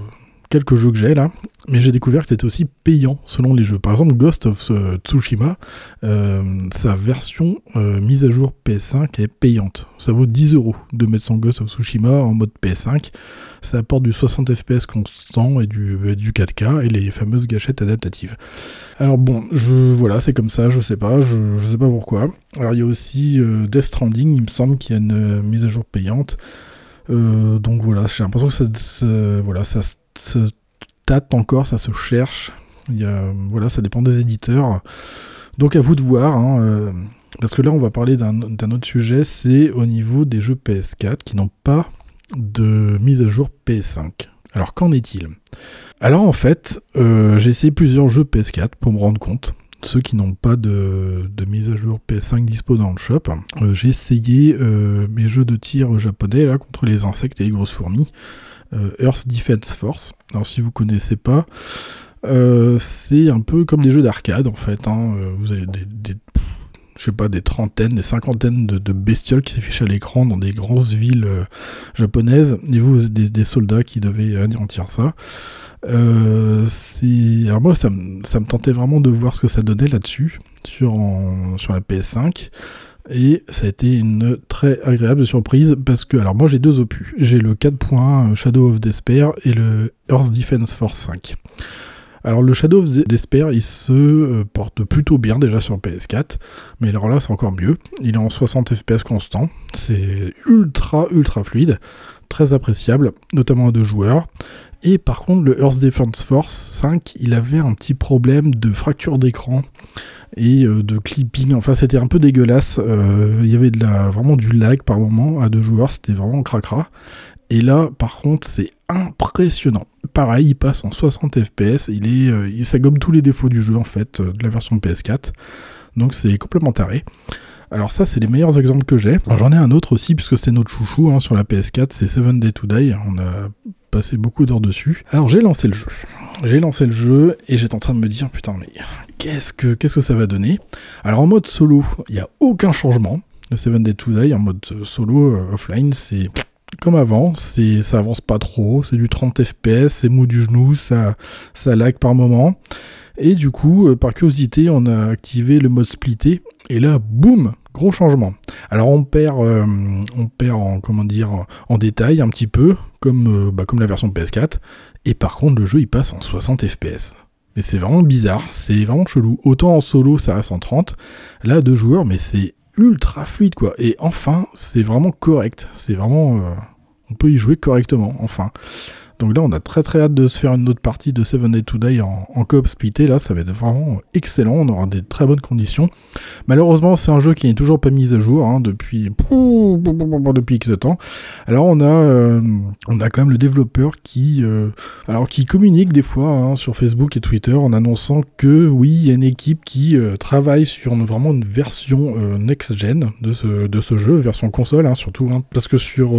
quelques jeux que j'ai là, mais j'ai découvert que c'était aussi payant selon les jeux. Par exemple, Ghost of euh, Tsushima, euh, sa version euh, mise à jour PS5 est payante. Ça vaut 10 euros de mettre son Ghost of Tsushima en mode PS5. Ça apporte du 60 FPS constant et du, du 4K et les fameuses gâchettes adaptatives. Alors bon, je, voilà, c'est comme ça, je sais pas, je, sais pas pourquoi. Alors il y a aussi Death Stranding, il me semble qu'il y a une mise à jour payante. donc voilà, j'ai l'impression que ça, ça, voilà, ça se tâte encore, ça se cherche. Voilà, ça dépend des éditeurs. Donc à vous de voir. Hein, euh, parce que là, on va parler d'un autre sujet, c'est au niveau des jeux PS4 qui n'ont pas de mise à jour PS5. Alors qu'en est-il? Alors en fait, euh, j'ai essayé plusieurs jeux PS4 pour me rendre compte. Ceux qui n'ont pas de, mise à jour PS5 dispo dans le shop. Euh, j'ai essayé mes jeux de tir japonais là contre les insectes et les grosses fourmis. Euh, Earth Defense Force. Alors si vous connaissez pas, euh, c'est un peu comme des jeux d'arcade en fait. Hein. Euh, vous avez des, je sais pas, des trentaines, des cinquantaines de, bestioles qui s'affichent à l'écran dans des grosses villes japonaises, et vous, vous êtes des, soldats qui devaient anéantir ça. Alors moi, ça, me tentait vraiment de voir ce que ça donnait là-dessus, sur, sur la PS5. Et ça a été une très agréable surprise parce que, alors moi j'ai deux opus. J'ai le 4.1 Shadow of Despair et le Earth Defense Force 5. Alors le Shadow of Despair, il se euh, porte plutôt bien déjà sur PS4, mais alors là c'est encore mieux. Il est en 60 FPS constant, c'est ultra ultra fluide, très appréciable, notamment à deux joueurs. Et par contre le Earth Defense Force 5, il avait un petit problème de fracture d'écran et euh, de clipping. Enfin, c'était un peu dégueulasse. Euh, il y avait de la, vraiment du lag par moment à deux joueurs, c'était vraiment cracra. Et là, par contre, c'est impressionnant. Pareil, il passe en 60 FPS. Il est, euh, ça gomme tous les défauts du jeu en fait de la version PS4. Donc c'est complètement taré. Alors ça, c'est les meilleurs exemples que j'ai. J'en ai un autre aussi, puisque c'est notre chouchou hein, sur la PS4, c'est Seven Day to Die. On a passé beaucoup d'heures dessus. Alors j'ai lancé le jeu. J'ai lancé le jeu et j'étais en train de me dire putain mais qu'est-ce que qu'est-ce que ça va donner? Alors en mode solo, il n'y a aucun changement. Le Seven Day to Die en mode solo offline, c'est comme avant, c'est ça avance pas trop, c'est du 30 fps, c'est mou du genou, ça ça lag par moment. Et du coup, par curiosité, on a activé le mode splitté et là boum, gros changement. Alors on perd, euh, on perd en, comment dire, en détail un petit peu, comme, euh, bah, comme la version PS4, et par contre le jeu il passe en 60 fps. Mais c'est vraiment bizarre, c'est vraiment chelou. Autant en solo ça reste en 30, là deux joueurs, mais c'est ultra fluide quoi. Et enfin, c'est vraiment correct, c'est vraiment... Euh, on peut y jouer correctement, enfin. Donc là, on a très très hâte de se faire une autre partie de Seven Day to Die en, en coop splitté. Là, ça va être vraiment excellent. On aura des très bonnes conditions. Malheureusement, c'est un jeu qui n'est toujours pas mis à jour hein, depuis depuis X temps. Alors on a euh, on a quand même le développeur qui euh, alors qui communique des fois hein, sur Facebook et Twitter en annonçant que oui, il y a une équipe qui euh, travaille sur vraiment une version next gen de ce de ce jeu, version console hein, surtout, parce que sur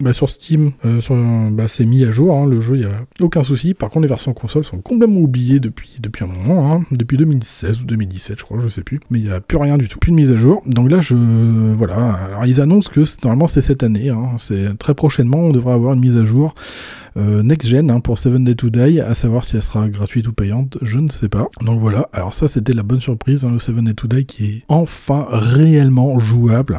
bah, sur Steam, bah, c'est mis à jour le jeu, il n'y a aucun souci. Par contre, les versions console sont complètement oubliées depuis, depuis un moment, hein. depuis 2016 ou 2017, je crois, je sais plus. Mais il n'y a plus rien du tout, plus de mise à jour. Donc là, je. Voilà. Alors, ils annoncent que normalement, c'est cette année. Hein. C'est très prochainement, on devrait avoir une mise à jour. Euh, next Gen hein, pour Seven Day to Die, à savoir si elle sera gratuite ou payante, je ne sais pas. Donc voilà, alors ça c'était la bonne surprise, le Seven Day to Die qui est enfin réellement jouable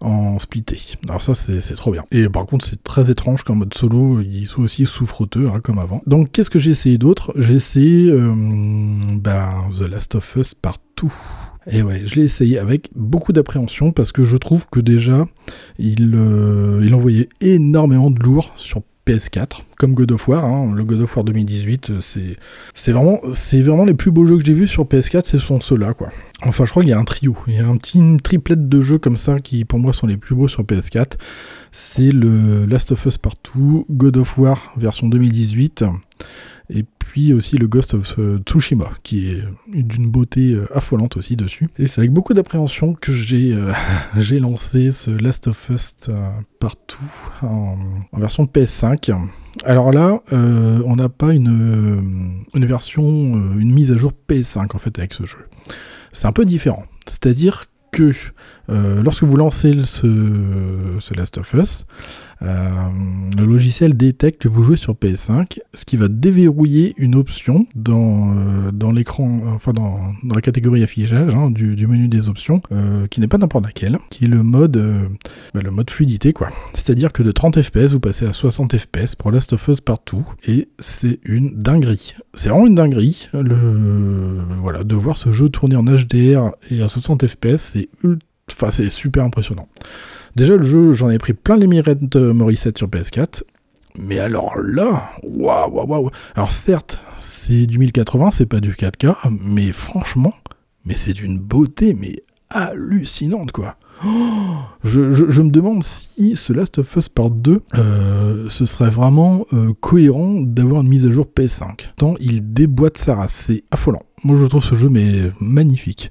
en splitté. Alors ça c'est trop bien. Et par contre c'est très étrange qu'en mode solo il soit aussi souffreteux hein, comme avant. Donc qu'est-ce que j'ai essayé d'autre? J'ai essayé euh, ben, The Last of Us partout. Et ouais, je l'ai essayé avec beaucoup d'appréhension parce que je trouve que déjà, il, euh, il envoyait énormément de lourd sur PS4, comme God of War. Hein. Le God of War 2018, euh, c'est, c'est, vraiment, c'est vraiment les plus beaux jeux que j'ai vus sur PS4, ce sont ceux-là, quoi. Enfin, je crois qu'il y a un trio. Il y a un petit une triplette de jeux comme ça qui, pour moi, sont les plus beaux sur PS4. C'est le Last of Us Partout, God of War version 2018, et puis aussi le Ghost of euh, Tsushima, qui est d'une beauté euh, affolante aussi dessus. Et c'est avec beaucoup d'appréhension que j'ai euh, j'ai lancé ce Last of Us partout en, version PS5. Alors là, on n'a pas une, une version, une mise à jour PS5 en fait avec ce jeu. C'est un peu différent. C'est-à-dire que lorsque vous lancez ce, ce Last of Us, euh, le logiciel détecte que vous jouez sur PS5, ce qui va déverrouiller une option dans, euh, dans l'écran, enfin dans, dans, la catégorie affichage hein, du, menu des options, euh, qui n'est pas n'importe laquelle, qui est le mode, bah, le mode fluidité quoi. C'est-à-dire que de 30 FPS vous passez à 60 FPS pour Last of Us partout, et c'est une dinguerie. C'est vraiment une dinguerie. Le, voilà, de voir ce jeu tourner en HDR et à 60 FPS, c'est Enfin, c'est super impressionnant. Déjà, le jeu, j'en ai pris plein les mirettes Morissette sur PS4. Mais alors là, waouh, waouh, waouh. Alors certes, c'est du 1080, c'est pas du 4K, mais franchement, mais c'est d'une beauté, mais hallucinante, quoi. Oh, je, me demande si ce Last of Us Part 2, euh, ce serait vraiment euh, cohérent d'avoir une mise à jour PS5. Tant il déboîte sa race, c'est affolant. Moi je trouve ce jeu mais magnifique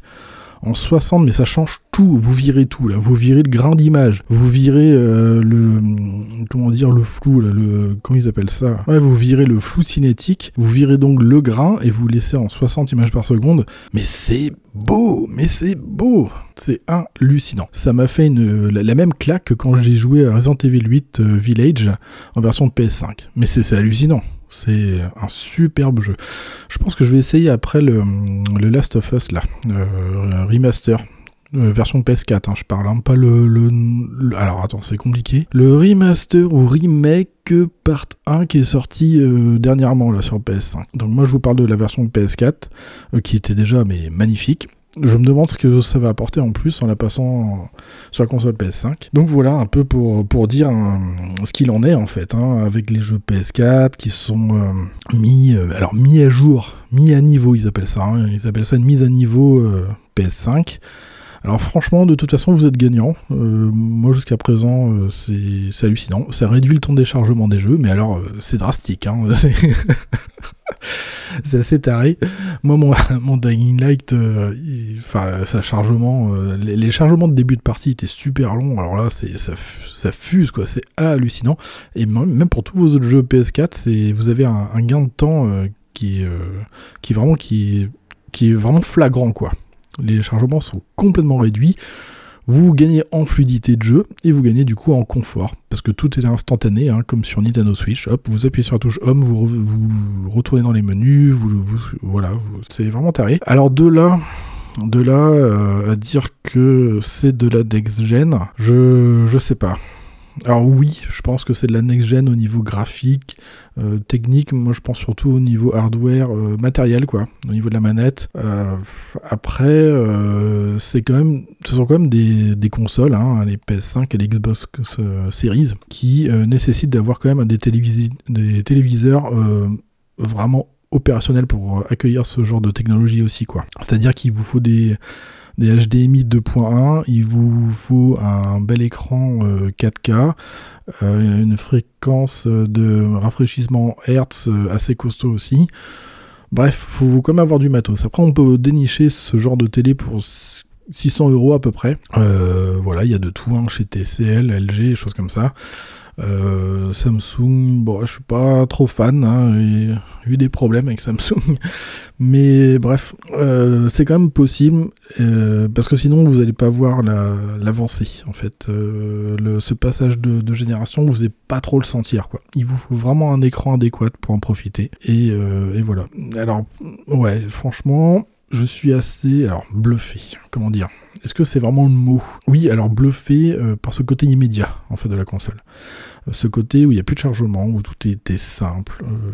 en 60, mais ça change tout. Vous virez tout, là. Vous virez le grain d'image. Vous virez euh, le. Comment dire, le flou, là. Le, comment ils appellent ça? Ouais, vous virez le flou cinétique. Vous virez donc le grain et vous laissez en 60 images par seconde. Mais c'est beau, mais c'est beau. C'est hallucinant. Ça m'a fait la, même claque que quand j'ai joué à Resident Evil 8 euh, Village en version de PS5. Mais c'est hallucinant. C'est un superbe jeu. Je pense que je vais essayer après le, Last of Us là, euh, remaster. Euh, version PS4, hein, je parle, hein, pas le, Alors attends, c'est compliqué. Le remaster ou remake part 1 qui est sorti euh, dernièrement là sur PS5. Donc moi je vous parle de la version PS4 qui était déjà magnifique je me demande ce que ça va apporter en plus en la passant sur la console PS5. Donc voilà un peu pour, pour dire hein, ce qu'il en est en fait, hein, avec les jeux PS4 qui sont euh, mis, euh, alors mis à jour, mis à niveau ils appellent ça, hein. ils appellent ça une mise à niveau euh, PS5. Alors franchement, de toute façon, vous êtes gagnant. moi, jusqu'à présent, c'est hallucinant. Ça réduit le temps de déchargement des jeux, mais alors, c'est drastique. Hein. c'est assez taré. Moi, mon, mon Dying Light, euh, enfin, sa chargement, euh, les, chargements de début de partie étaient super longs. Alors là, ça, ça fuse, quoi. C'est hallucinant. Et même pour tous vos autres jeux PS4, c'est vous avez un, gain de temps euh, qui, qui vraiment qui, qui est vraiment flagrant, quoi. Les chargements sont complètement réduits. Vous gagnez en fluidité de jeu et vous gagnez du coup en confort. Parce que tout est instantané hein, comme sur Nintendo Switch. Hop vous appuyez sur la touche home vous, retournez dans les menus vous, voilà c'est vraiment taré. Alors de là de là euh, à dire que c'est de la next gen je je sais pas alors oui, je pense que c'est de la next-gen au niveau graphique, euh, technique, moi je pense surtout au niveau hardware, euh, matériel quoi, au niveau de la manette. Euh, après, c'est quand même, ce sont quand même des, consoles, hein, les PS5 et les Xbox Series, qui nécessitent d'avoir quand même des, des téléviseurs vraiment opérationnels pour accueillir ce genre de technologie aussi quoi. C'est-à-dire qu'il vous faut des des HDMI 2.1, il vous faut un bel écran 4K, euh, euh, une fréquence de rafraîchissement Hertz euh, assez costaud aussi. Bref, faut quand même avoir du matos. Après, on peut dénicher ce genre de télé pour 600 euros à peu près. voilà, il y a de tout hein, chez TCL, LG, choses comme ça. Euh, Samsung, bon, je suis pas trop fan, hein, j'ai eu des problèmes avec Samsung, mais bref, euh, c'est quand même possible, euh, parce que sinon vous n'allez pas voir l'avancée, en fait. Ce passage de, génération, vous n'allez pas trop le sentir, quoi. Il vous faut vraiment un écran adéquat pour en profiter, et, et voilà. Alors, ouais, franchement, je suis assez, alors, bluffé, comment dire est-ce que c'est vraiment le mot? Oui, alors bluffé euh, par ce côté immédiat en fait de la console. Euh, ce côté où il n'y a plus de chargement, où tout était simple, euh,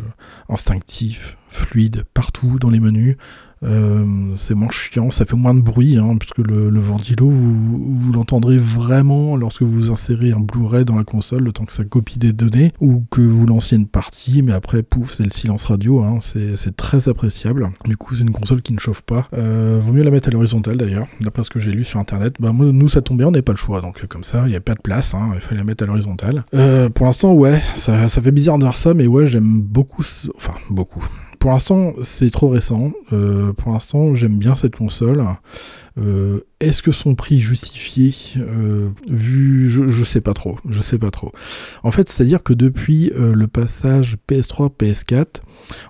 instinctif, fluide, partout dans les menus. Euh, c'est moins chiant, ça fait moins de bruit, hein, puisque le, le ventilo, vous, l'entendrez vraiment lorsque vous insérez un Blu-ray dans la console, le temps que ça copie des données, ou que vous lanciez une partie, mais après, pouf, c'est le silence radio, hein, c'est très appréciable. Du coup, c'est une console qui ne chauffe pas. Euh, vaut mieux la mettre à l'horizontale d'ailleurs, d'après ce que j'ai lu sur internet. Bah, nous, ça tombe bien, on n'a pas le choix, donc comme ça, il n'y a pas de place, hein, il fallait la mettre à l'horizontale. Euh, pour l'instant, ouais, ça, ça fait bizarre de voir ça, mais ouais, j'aime beaucoup, enfin, beaucoup. Pour l'instant, c'est trop récent. Euh, pour l'instant, j'aime bien cette console. Euh, est-ce que son prix justifié euh, vu je, je, sais pas trop, je sais pas trop. En fait, c'est-à-dire que depuis le passage PS3 PS4,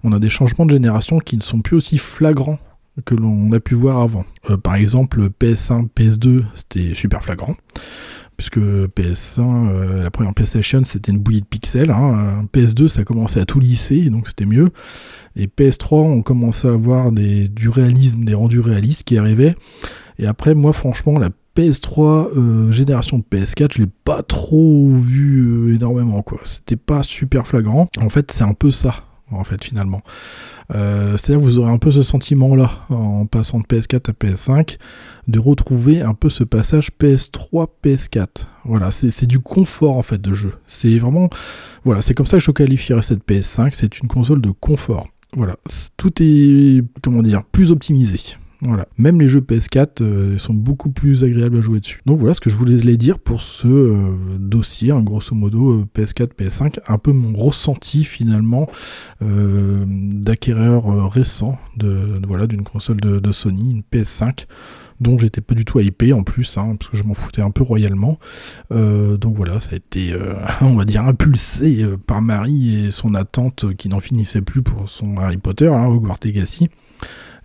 on a des changements de génération qui ne sont plus aussi flagrants que l'on a pu voir avant. par exemple, PS1, PS2, c'était super flagrant puisque PS1, la première PlayStation, c'était une bouillie de pixels. Hein. PS2, ça commençait à tout lisser, donc c'était mieux. Et PS3, on commençait à avoir du réalisme, des rendus réalistes qui arrivaient. Et après, moi, franchement, la PS3 euh, génération de PS4, je l'ai pas trop vu euh, énormément, quoi. C'était pas super flagrant. En fait, c'est un peu ça, en fait, finalement. Euh, c'est-à-dire vous aurez un peu ce sentiment-là, en passant de PS4 à PS5, de retrouver un peu ce passage PS3, PS4. Voilà, c'est du confort, en fait, de jeu. C'est vraiment... Voilà, c'est comme ça que je qualifierais cette PS5, c'est une console de confort. Voilà, tout est, comment dire, plus optimisé. Voilà. Même les jeux PS4 euh, sont beaucoup plus agréables à jouer dessus. Donc voilà ce que je voulais dire pour ce euh, dossier, hein, grosso modo PS4, PS5, un peu mon ressenti finalement euh, d'acquéreur récent de, voilà d'une console de, Sony, une PS5 dont j'étais pas du tout hypé en plus, hein, parce que je m'en foutais un peu royalement. Euh, donc voilà, ça a été, euh, on va dire, impulsé euh, par Marie et son attente qui n'en finissait plus pour son Harry Potter, hein, Hogwarts Legacy.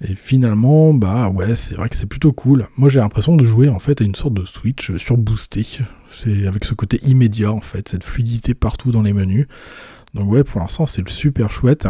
Et finalement, bah ouais, c'est vrai que c'est plutôt cool. Moi j'ai l'impression de jouer en fait à une sorte de Switch surboosté. C'est avec ce côté immédiat en fait, cette fluidité partout dans les menus. Donc ouais, pour l'instant c'est super chouette.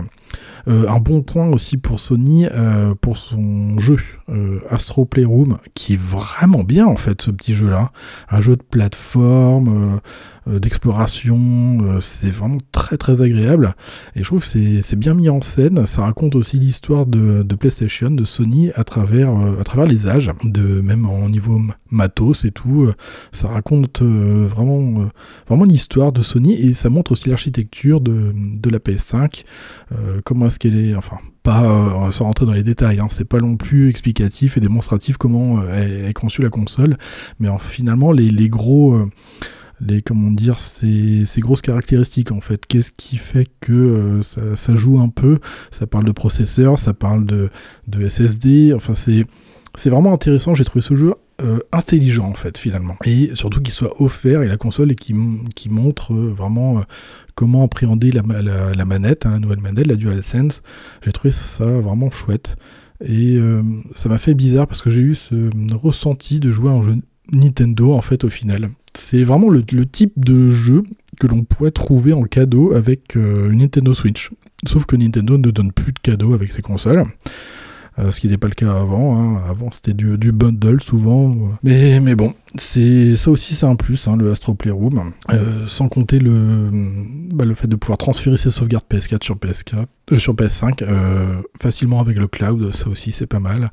Euh, un bon point aussi pour Sony euh, pour son jeu euh, Astro Playroom qui est vraiment bien en fait ce petit jeu là un jeu de plateforme d'exploration c'est vraiment très très agréable. Et je trouve que c'est bien mis en scène. Ça raconte aussi l'histoire de, PlayStation de Sony à travers, à travers les âges de même en niveau matos et tout ça raconte vraiment, vraiment l'histoire de Sony. Et ça montre aussi l'architecture de, de la PS5 comment est-ce qu'elle est, enfin, pas sans rentrer dans les détails, hein, c'est pas non plus explicatif et démonstratif comment est, conçue la console, mais finalement les, gros les comment dire ces, grosses caractéristiques en fait. Qu'est-ce qui fait que ça, joue un peu? Ça parle de processeur, ça parle de, de SSD. Enfin c'est c'est vraiment intéressant. J'ai trouvé ce jeu euh, intelligent en fait finalement et surtout qu'il soit offert et la console et qui, qui montre euh, vraiment euh, comment appréhender la, la, manette, hein, la nouvelle manette, la DualSense. J'ai trouvé ça vraiment chouette et ça m'a fait bizarre parce que j'ai eu ce ressenti de jouer un jeu Nintendo en fait au final. C'est vraiment le, le, type de jeu que l'on pourrait trouver en cadeau avec une Nintendo Switch. Sauf que Nintendo ne donne plus de cadeaux avec ses consoles. Euh, ce qui n'était pas le cas avant. Hein. Avant, c'était du, bundle souvent. Mais, mais bon, ça aussi, c'est un plus, hein, le Astro Playroom. Euh, sans compter le, bah, le fait de pouvoir transférer ses sauvegardes PS4 sur PS4, euh, sur PS5 facilement avec le cloud. Ça aussi, c'est pas mal.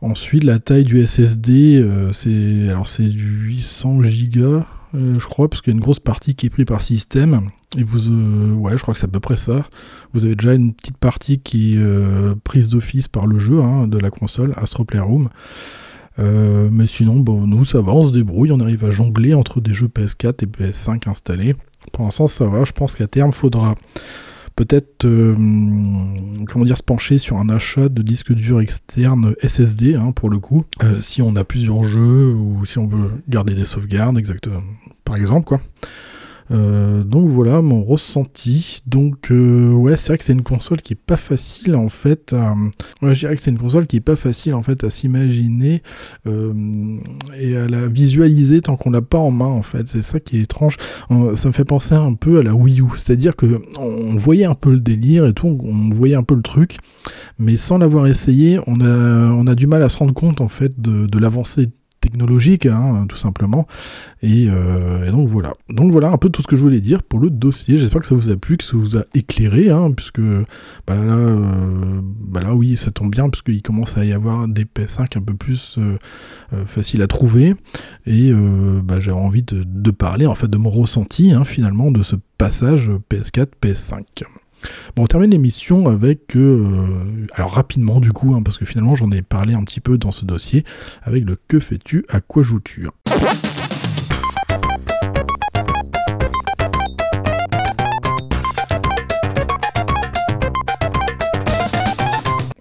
Ensuite, la taille du SSD, c'est c'est du 800 Go, je crois, parce qu'il y a une grosse partie qui est prise par système. Et vous, euh, ouais, je crois que c'est à peu près ça. Vous avez déjà une petite partie qui est euh, prise d'office par le jeu hein, de la console, Astro Playroom. Euh, mais sinon, bon, nous, ça va, on se débrouille, on arrive à jongler entre des jeux PS4 et PS5 installés. Pour l'instant, ça va. Je pense qu'à terme, faudra peut-être comment dire se pencher sur un achat de disque dur externe SSD hein, pour le coup si on a plusieurs jeux ou si on veut garder des sauvegardes exactement par exemple quoi. euh, donc voilà mon ressenti. Donc euh, ouais, c'est vrai que c'est une console qui est pas facile en fait. À... Ouais, que c'est une console qui est pas facile en fait à s'imaginer euh, et à la visualiser tant qu'on l'a pas en main en fait. C'est ça qui est étrange. Ça me fait penser un peu à la Wii U, c'est-à-dire que on voyait un peu le délire et tout, on voyait un peu le truc, mais sans l'avoir essayé, on a on a du mal à se rendre compte en fait de, de l'avancée technologique, hein, tout simplement. Euh, et, donc voilà. Donc voilà un peu tout ce que je voulais dire pour le dossier. J'espère que ça vous a plu, que ça vous a éclairé, hein, puisque bah là, euh, bah là, oui, ça tombe bien, puisqu'il commence à y avoir des PS5 un peu plus euh, faciles à trouver. Et bah, j'ai envie de, parler, en fait, de mon ressenti, hein, finalement, de ce passage PS4, PS5. Bon, on termine l'émission avec, euh, alors rapidement du coup, hein, parce que finalement j'en ai parlé un petit peu dans ce dossier, avec le que fais-tu, à quoi joues-tu?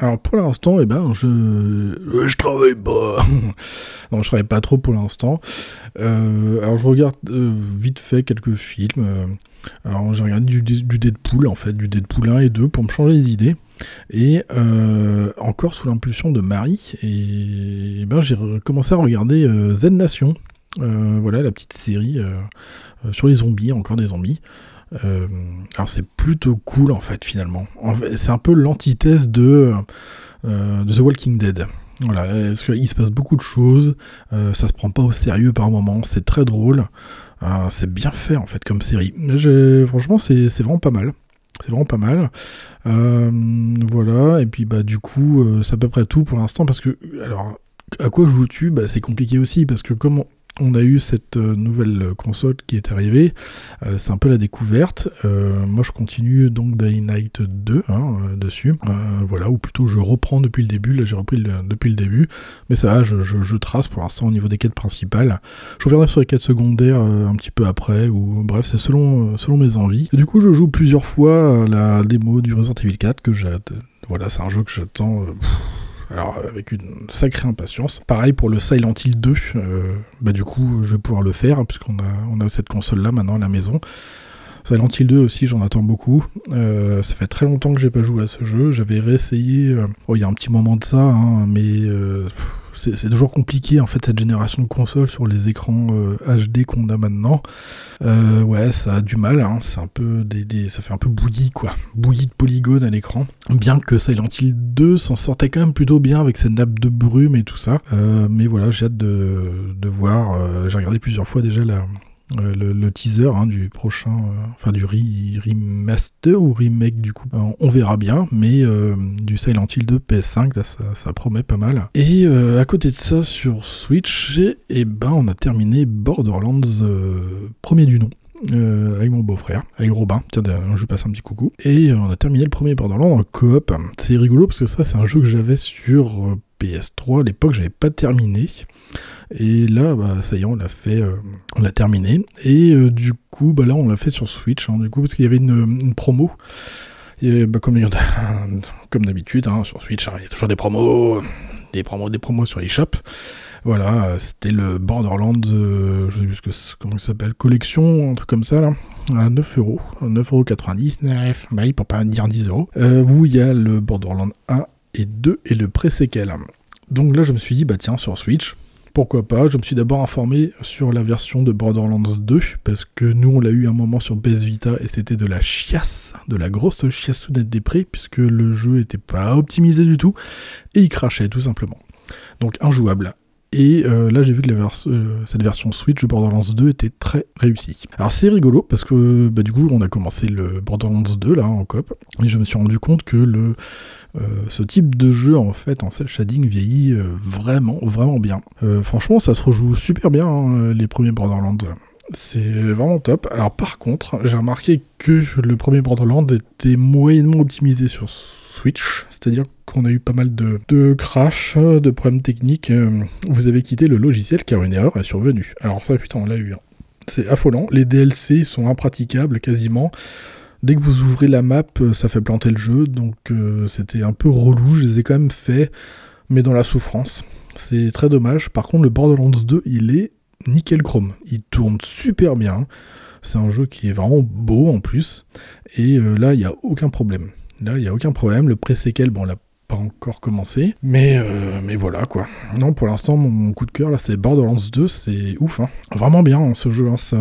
Alors pour l'instant, eh ben, je euh, je travaille pas. non, je travaille pas trop pour l'instant. Euh, alors je regarde vite fait quelques films. Alors j'ai regardé du, Deadpool en fait, du Deadpool 1 et 2 pour me changer les idées. Et euh, encore sous l'impulsion de Marie, et, ben, j'ai commencé à regarder euh, Z Nation. Euh, voilà la petite série sur les zombies, encore des zombies. Alors c'est plutôt cool en fait finalement. c'est un peu l'antithèse de, de The Walking Dead. Voilà, parce se passe beaucoup de choses, ça se prend pas au sérieux par moments, c'est très drôle. C'est bien fait en fait comme série. Franchement, c'est vraiment pas mal. C'est vraiment pas mal. Euh, voilà, et puis bah du coup, euh, c'est à peu près tout pour l'instant parce que alors à quoi joues-tu bah, C'est compliqué aussi parce que comme on a eu cette euh, nouvelle console qui est arrivée, euh, c'est un peu la découverte. Euh, moi je continue donc Dying Night 2 hein, dessus, voilà, ou plutôt je reprends depuis le début, là j'ai repris depuis le début, mais ça va, je, trace pour l'instant au niveau des quêtes principales. Je reviendrai sur les quêtes secondaires un petit peu après, ou bref, c'est selon, selon mes envies. du coup je joue plusieurs fois la démo du Resident Evil 4 que j'ai... Voilà, c'est un jeu que j'attends alors avec une sacrée impatience. Pareil pour le Silent Hill 2, euh, bah du coup je vais pouvoir le faire hein, puisqu'on a, on a cette console là maintenant à la maison. Silent Hill 2 aussi, j'en attends beaucoup. Euh, ça fait très longtemps que j'ai pas joué à ce jeu. J'avais réessayé, euh, oh, il y a un petit moment de ça, hein, mais c'est toujours compliqué en fait cette génération de consoles sur les écrans HD euh, qu'on a maintenant. Euh, ouais, ça a du mal, hein. c'est un peu des, ça fait un peu bouilli quoi, bouilli de polygones à l'écran. Bien que Silent Hill 2 s'en sortait quand même plutôt bien avec ses nappes de brume et tout ça. Euh, mais voilà, j'ai hâte de voir. j'ai regardé plusieurs fois déjà la, euh, le, teaser hein, du prochain, euh, enfin du remaster ou remake du coup, euh, on verra bien, mais du Silent Hill 2 PS5, là ça, promet pas mal. Et à côté de ça, sur Switch, et, eh ben, on a terminé Borderlands premier du nom. Euh, avec mon beau-frère, avec Robin. Tiens, je lui passe un petit coucou. Et on a terminé le premier Borderlands en coop. C'est rigolo parce que ça, c'est un jeu que j'avais sur PS3. À l'époque, j'avais pas terminé. Et là, bah, ça y est, on l'a fait, on l'a terminé. Et du coup, bah, là, on l'a fait sur Switch, hein, du coup, parce qu'il y avait une, promo. Et, bah, comme, comme d'habitude, hein, sur Switch, hein, il y a toujours des promos, des promos, des promos sur les shops. Voilà, c'était le Borderlands, euh, je sais plus ce comment ça s'appelle, collection, un truc comme ça, là, à 9 euros, 9,99€, bah pour pas dire 10 euros, euh, où il y a le Borderlands 1 et 2 et le pré-séquel. Donc là, je me suis dit, bah tiens, sur Switch, pourquoi pas Je me suis d'abord informé sur la version de Borderlands 2, parce que nous, on l'a eu un moment sur PS Vita et c'était de la chiasse, de la grosse chiasse net des prix, puisque le jeu était pas optimisé du tout, et il crachait tout simplement. Donc injouable. Et euh, là, j'ai vu que euh, cette version Switch de Borderlands 2 était très réussie. Alors c'est rigolo parce que bah, du coup, on a commencé le Borderlands 2 là en coop et je me suis rendu compte que le euh, ce type de jeu en fait en cel shading vieillit vraiment vraiment bien. franchement, ça se rejoue super bien hein, les premiers Borderlands. C'est vraiment top. Alors par contre, j'ai remarqué que le premier Borderlands était moyennement optimisé sur Switch, c'est-à-dire qu'on a eu pas mal de, de crash, de problèmes techniques. Euh, vous avez quitté le logiciel car une erreur est survenue. Alors ça, putain, on l'a eu. Hein. C'est affolant. Les DLC sont impraticables quasiment. Dès que vous ouvrez la map, euh, ça fait planter le jeu, donc euh, c'était un peu relou. Je les ai quand même fait, mais dans la souffrance. C'est très dommage. Par contre, le Borderlands 2, il est nickel chrome. Il tourne super bien. C'est un jeu qui est vraiment beau en plus. Et là, il n'y a aucun problème. Là, il n'y a aucun problème. Le pré-séquel, bon, on l'a pas encore commencé. Mais, euh, mais voilà, quoi. Non, pour l'instant, mon, coup de cœur, là, c'est Borderlands 2. C'est ouf, hein. Vraiment bien, hein, ce jeu. Hein, ça,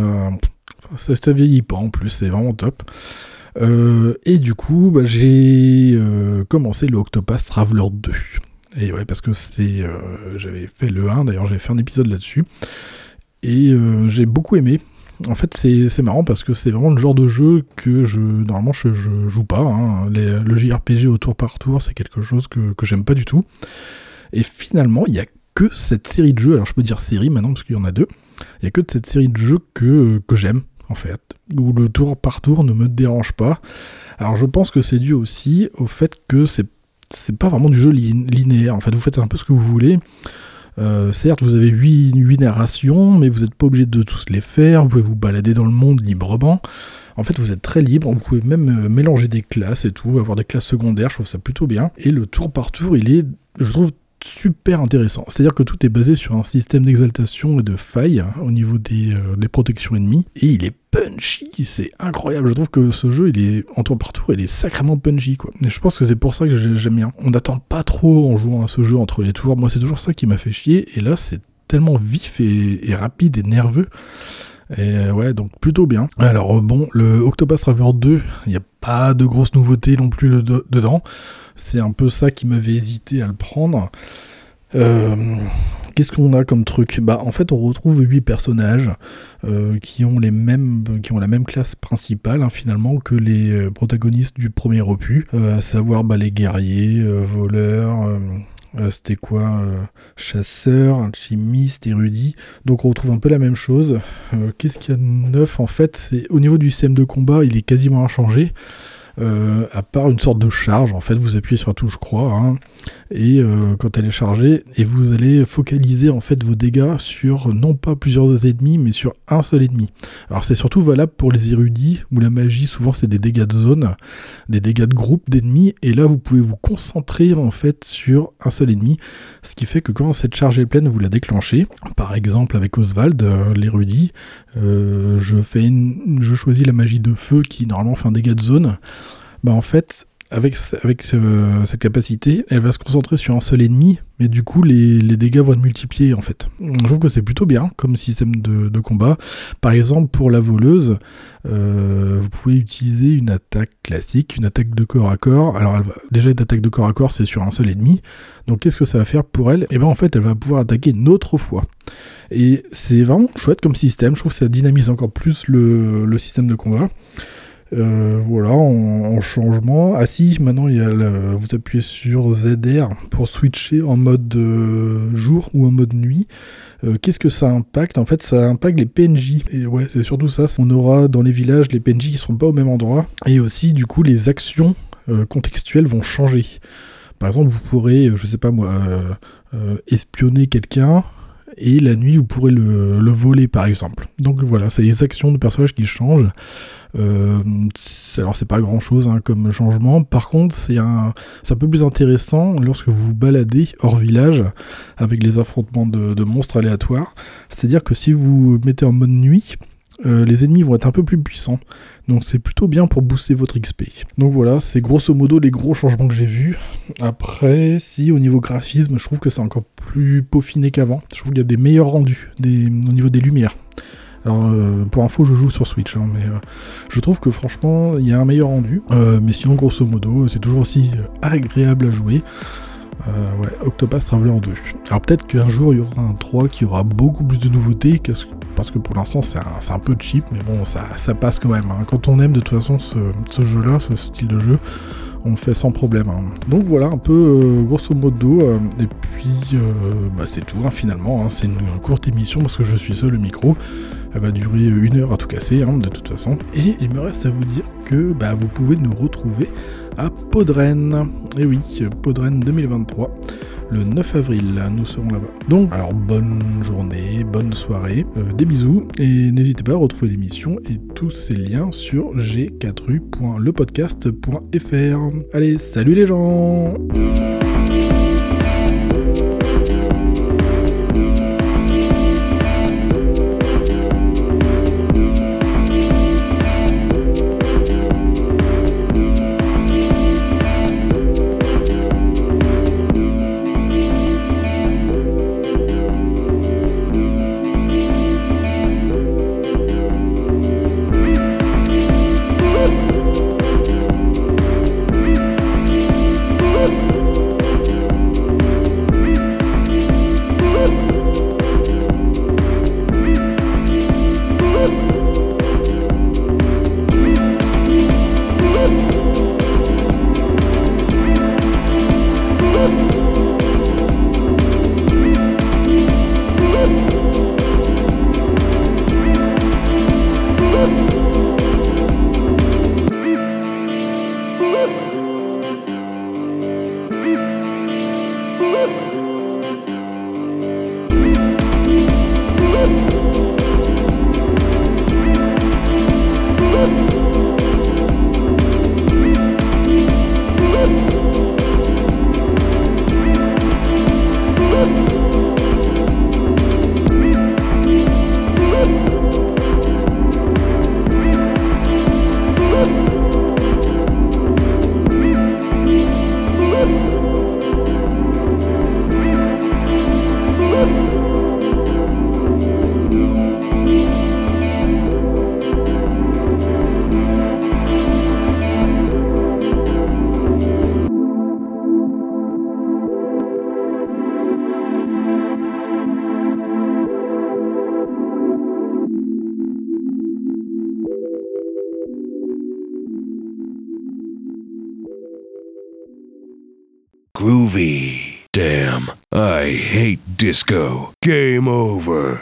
ça, vieillit pas, en plus. C'est vraiment top. Euh, et du coup, bah, j'ai euh, commencé le Octopath Traveler 2. Et ouais, parce que c'est. j'avais fait le 1, d'ailleurs, j'avais fait un épisode là-dessus. Et j'ai beaucoup aimé. En fait, c'est marrant parce que c'est vraiment le genre de jeu que je normalement je, joue pas. Hein. le JRPG au tour par tour, c'est quelque chose que, j'aime pas du tout. Et finalement, il y a que cette série de jeux. Alors je peux dire série maintenant parce qu'il y en a deux. Il y a que cette série de jeux que, que j'aime en fait, où le tour par tour ne me dérange pas. Alors je pense que c'est dû aussi au fait que c'est c'est pas vraiment du jeu linéaire. En fait, vous faites un peu ce que vous voulez. Euh, certes, vous avez 8, narrations, mais vous n'êtes pas obligé de tous les faire. Vous pouvez vous balader dans le monde librement. En fait, vous êtes très libre. Vous pouvez même euh, mélanger des classes et tout, avoir des classes secondaires. Je trouve ça plutôt bien. Et le tour par tour, il est, je trouve, super intéressant. C'est-à-dire que tout est basé sur un système d'exaltation et de failles hein, au niveau des, euh, des, protections ennemies. Et il est punchy, c'est incroyable. Je trouve que ce jeu, il est en tour par tour, il est sacrément punchy, quoi. Et je pense que c'est pour ça que j'aime bien. On n'attend pas trop en jouant à ce jeu entre les tours. Moi, c'est toujours ça qui m'a fait chier. Et là, c'est tellement vif et, rapide et nerveux. Et ouais, donc plutôt bien. Alors bon, le Octopus Traveler 2, il n'y a pas de grosses nouveautés non plus dedans. C'est un peu ça qui m'avait hésité à le prendre. Euh, qu'est-ce qu'on a comme truc? Bah en fait on retrouve 8 personnages euh, qui ont les mêmes qui ont la même classe principale hein, finalement que les euh, protagonistes du premier opus, à savoir bah, les guerriers, voleurs, c'était quoi Chasseurs, alchimistes, érudits. Donc on retrouve un peu la même chose. Qu'est-ce qu'il y a de neuf en fait? Au niveau du système de combat, il est quasiment inchangé. Euh, à part une sorte de charge. En fait, vous appuyez sur la touche croix, hein, et euh, quand elle est chargée, et vous allez focaliser en fait vos dégâts sur non pas plusieurs ennemis, mais sur un seul ennemi. Alors c'est surtout valable pour les érudits, où la magie, souvent c'est des dégâts de zone, des dégâts de groupe d'ennemis, et là vous pouvez vous concentrer en fait sur un seul ennemi, ce qui fait que quand cette charge est pleine, vous la déclenchez. Par exemple avec Oswald, euh, l'érudit, je, fais je choisis la magie de feu qui normalement fait un dégât de zone bah en fait, avec, avec cette capacité, elle va se concentrer sur un seul ennemi, mais du coup les, dégâts vont être multipliés en fait. Je trouve que c'est plutôt bien comme système de, combat. Par exemple, pour la voleuse, euh, vous pouvez utiliser une attaque classique, une attaque de corps à corps. Alors elle va, déjà une attaque de corps à corps, c'est sur un seul ennemi. Donc qu'est-ce que ça va faire pour elle? Et eh bien en fait, elle va pouvoir attaquer une autre fois. Et c'est vraiment chouette comme système. Je trouve que ça dynamise encore plus le, le système de combat. Voilà, en, changement. Ah si, maintenant il y a vous appuyez sur ZR pour switcher en mode jour ou en mode nuit. Qu'est-ce que ça impacte? En fait, ça impacte les PNJ. Ouais, c'est surtout ça. On aura dans les villages les PNJ qui seront pas au même endroit. Et aussi, du coup, les actions contextuelles vont changer. Par exemple, vous pourrez, je sais pas moi, espionner quelqu'un et la nuit vous pourrez le, voler par exemple. Donc voilà, c'est les actions de personnages qui changent. Euh, alors c'est pas grand chose hein, comme changement, par contre c'est un, peu plus intéressant lorsque vous vous baladez hors village avec les affrontements de monstres aléatoires. C'est-à-dire que si vous mettez en mode nuit, euh, les ennemis vont être un peu plus puissants. Donc c'est plutôt bien pour booster votre XP. Donc voilà, c'est grosso modo les gros changements que j'ai vus. Après, si au niveau graphisme, je trouve que c'est encore plus peaufiné qu'avant. Je trouve qu'il y a des meilleurs rendus au niveau des lumières. Alors euh, pour info, je joue sur Switch, hein, mais euh, je trouve que franchement, il y a un meilleur rendu. mais sinon, grosso modo, c'est toujours aussi agréable à jouer. Euh, ouais, Octopath Traveler 2. Alors peut-être qu'un jour il y aura un 3 qui aura beaucoup plus de nouveautés, parce que pour l'instant c'est un, peu cheap, mais bon, ça, passe quand même. Hein. Quand on aime de toute façon ce, jeu-là, ce style de jeu, on le fait sans problème. Hein. Donc voilà, un peu euh, grosso modo. Euh, et puis bah, c'est tout hein, finalement. c'est une, courte émission parce que je suis seul le micro. Elle va durer une heure à tout casser de toute façon. Et il me reste à vous dire que bah, vous pouvez nous retrouver à Podren. Et oui, Podren 2023. Le 9 avril, nous serons là-bas. Donc, alors bonne journée, bonne soirée, euh, des bisous, et n'hésitez pas à retrouver l'émission et tous ces liens sur g4u.lepodcast.fr. Allez, salut les gens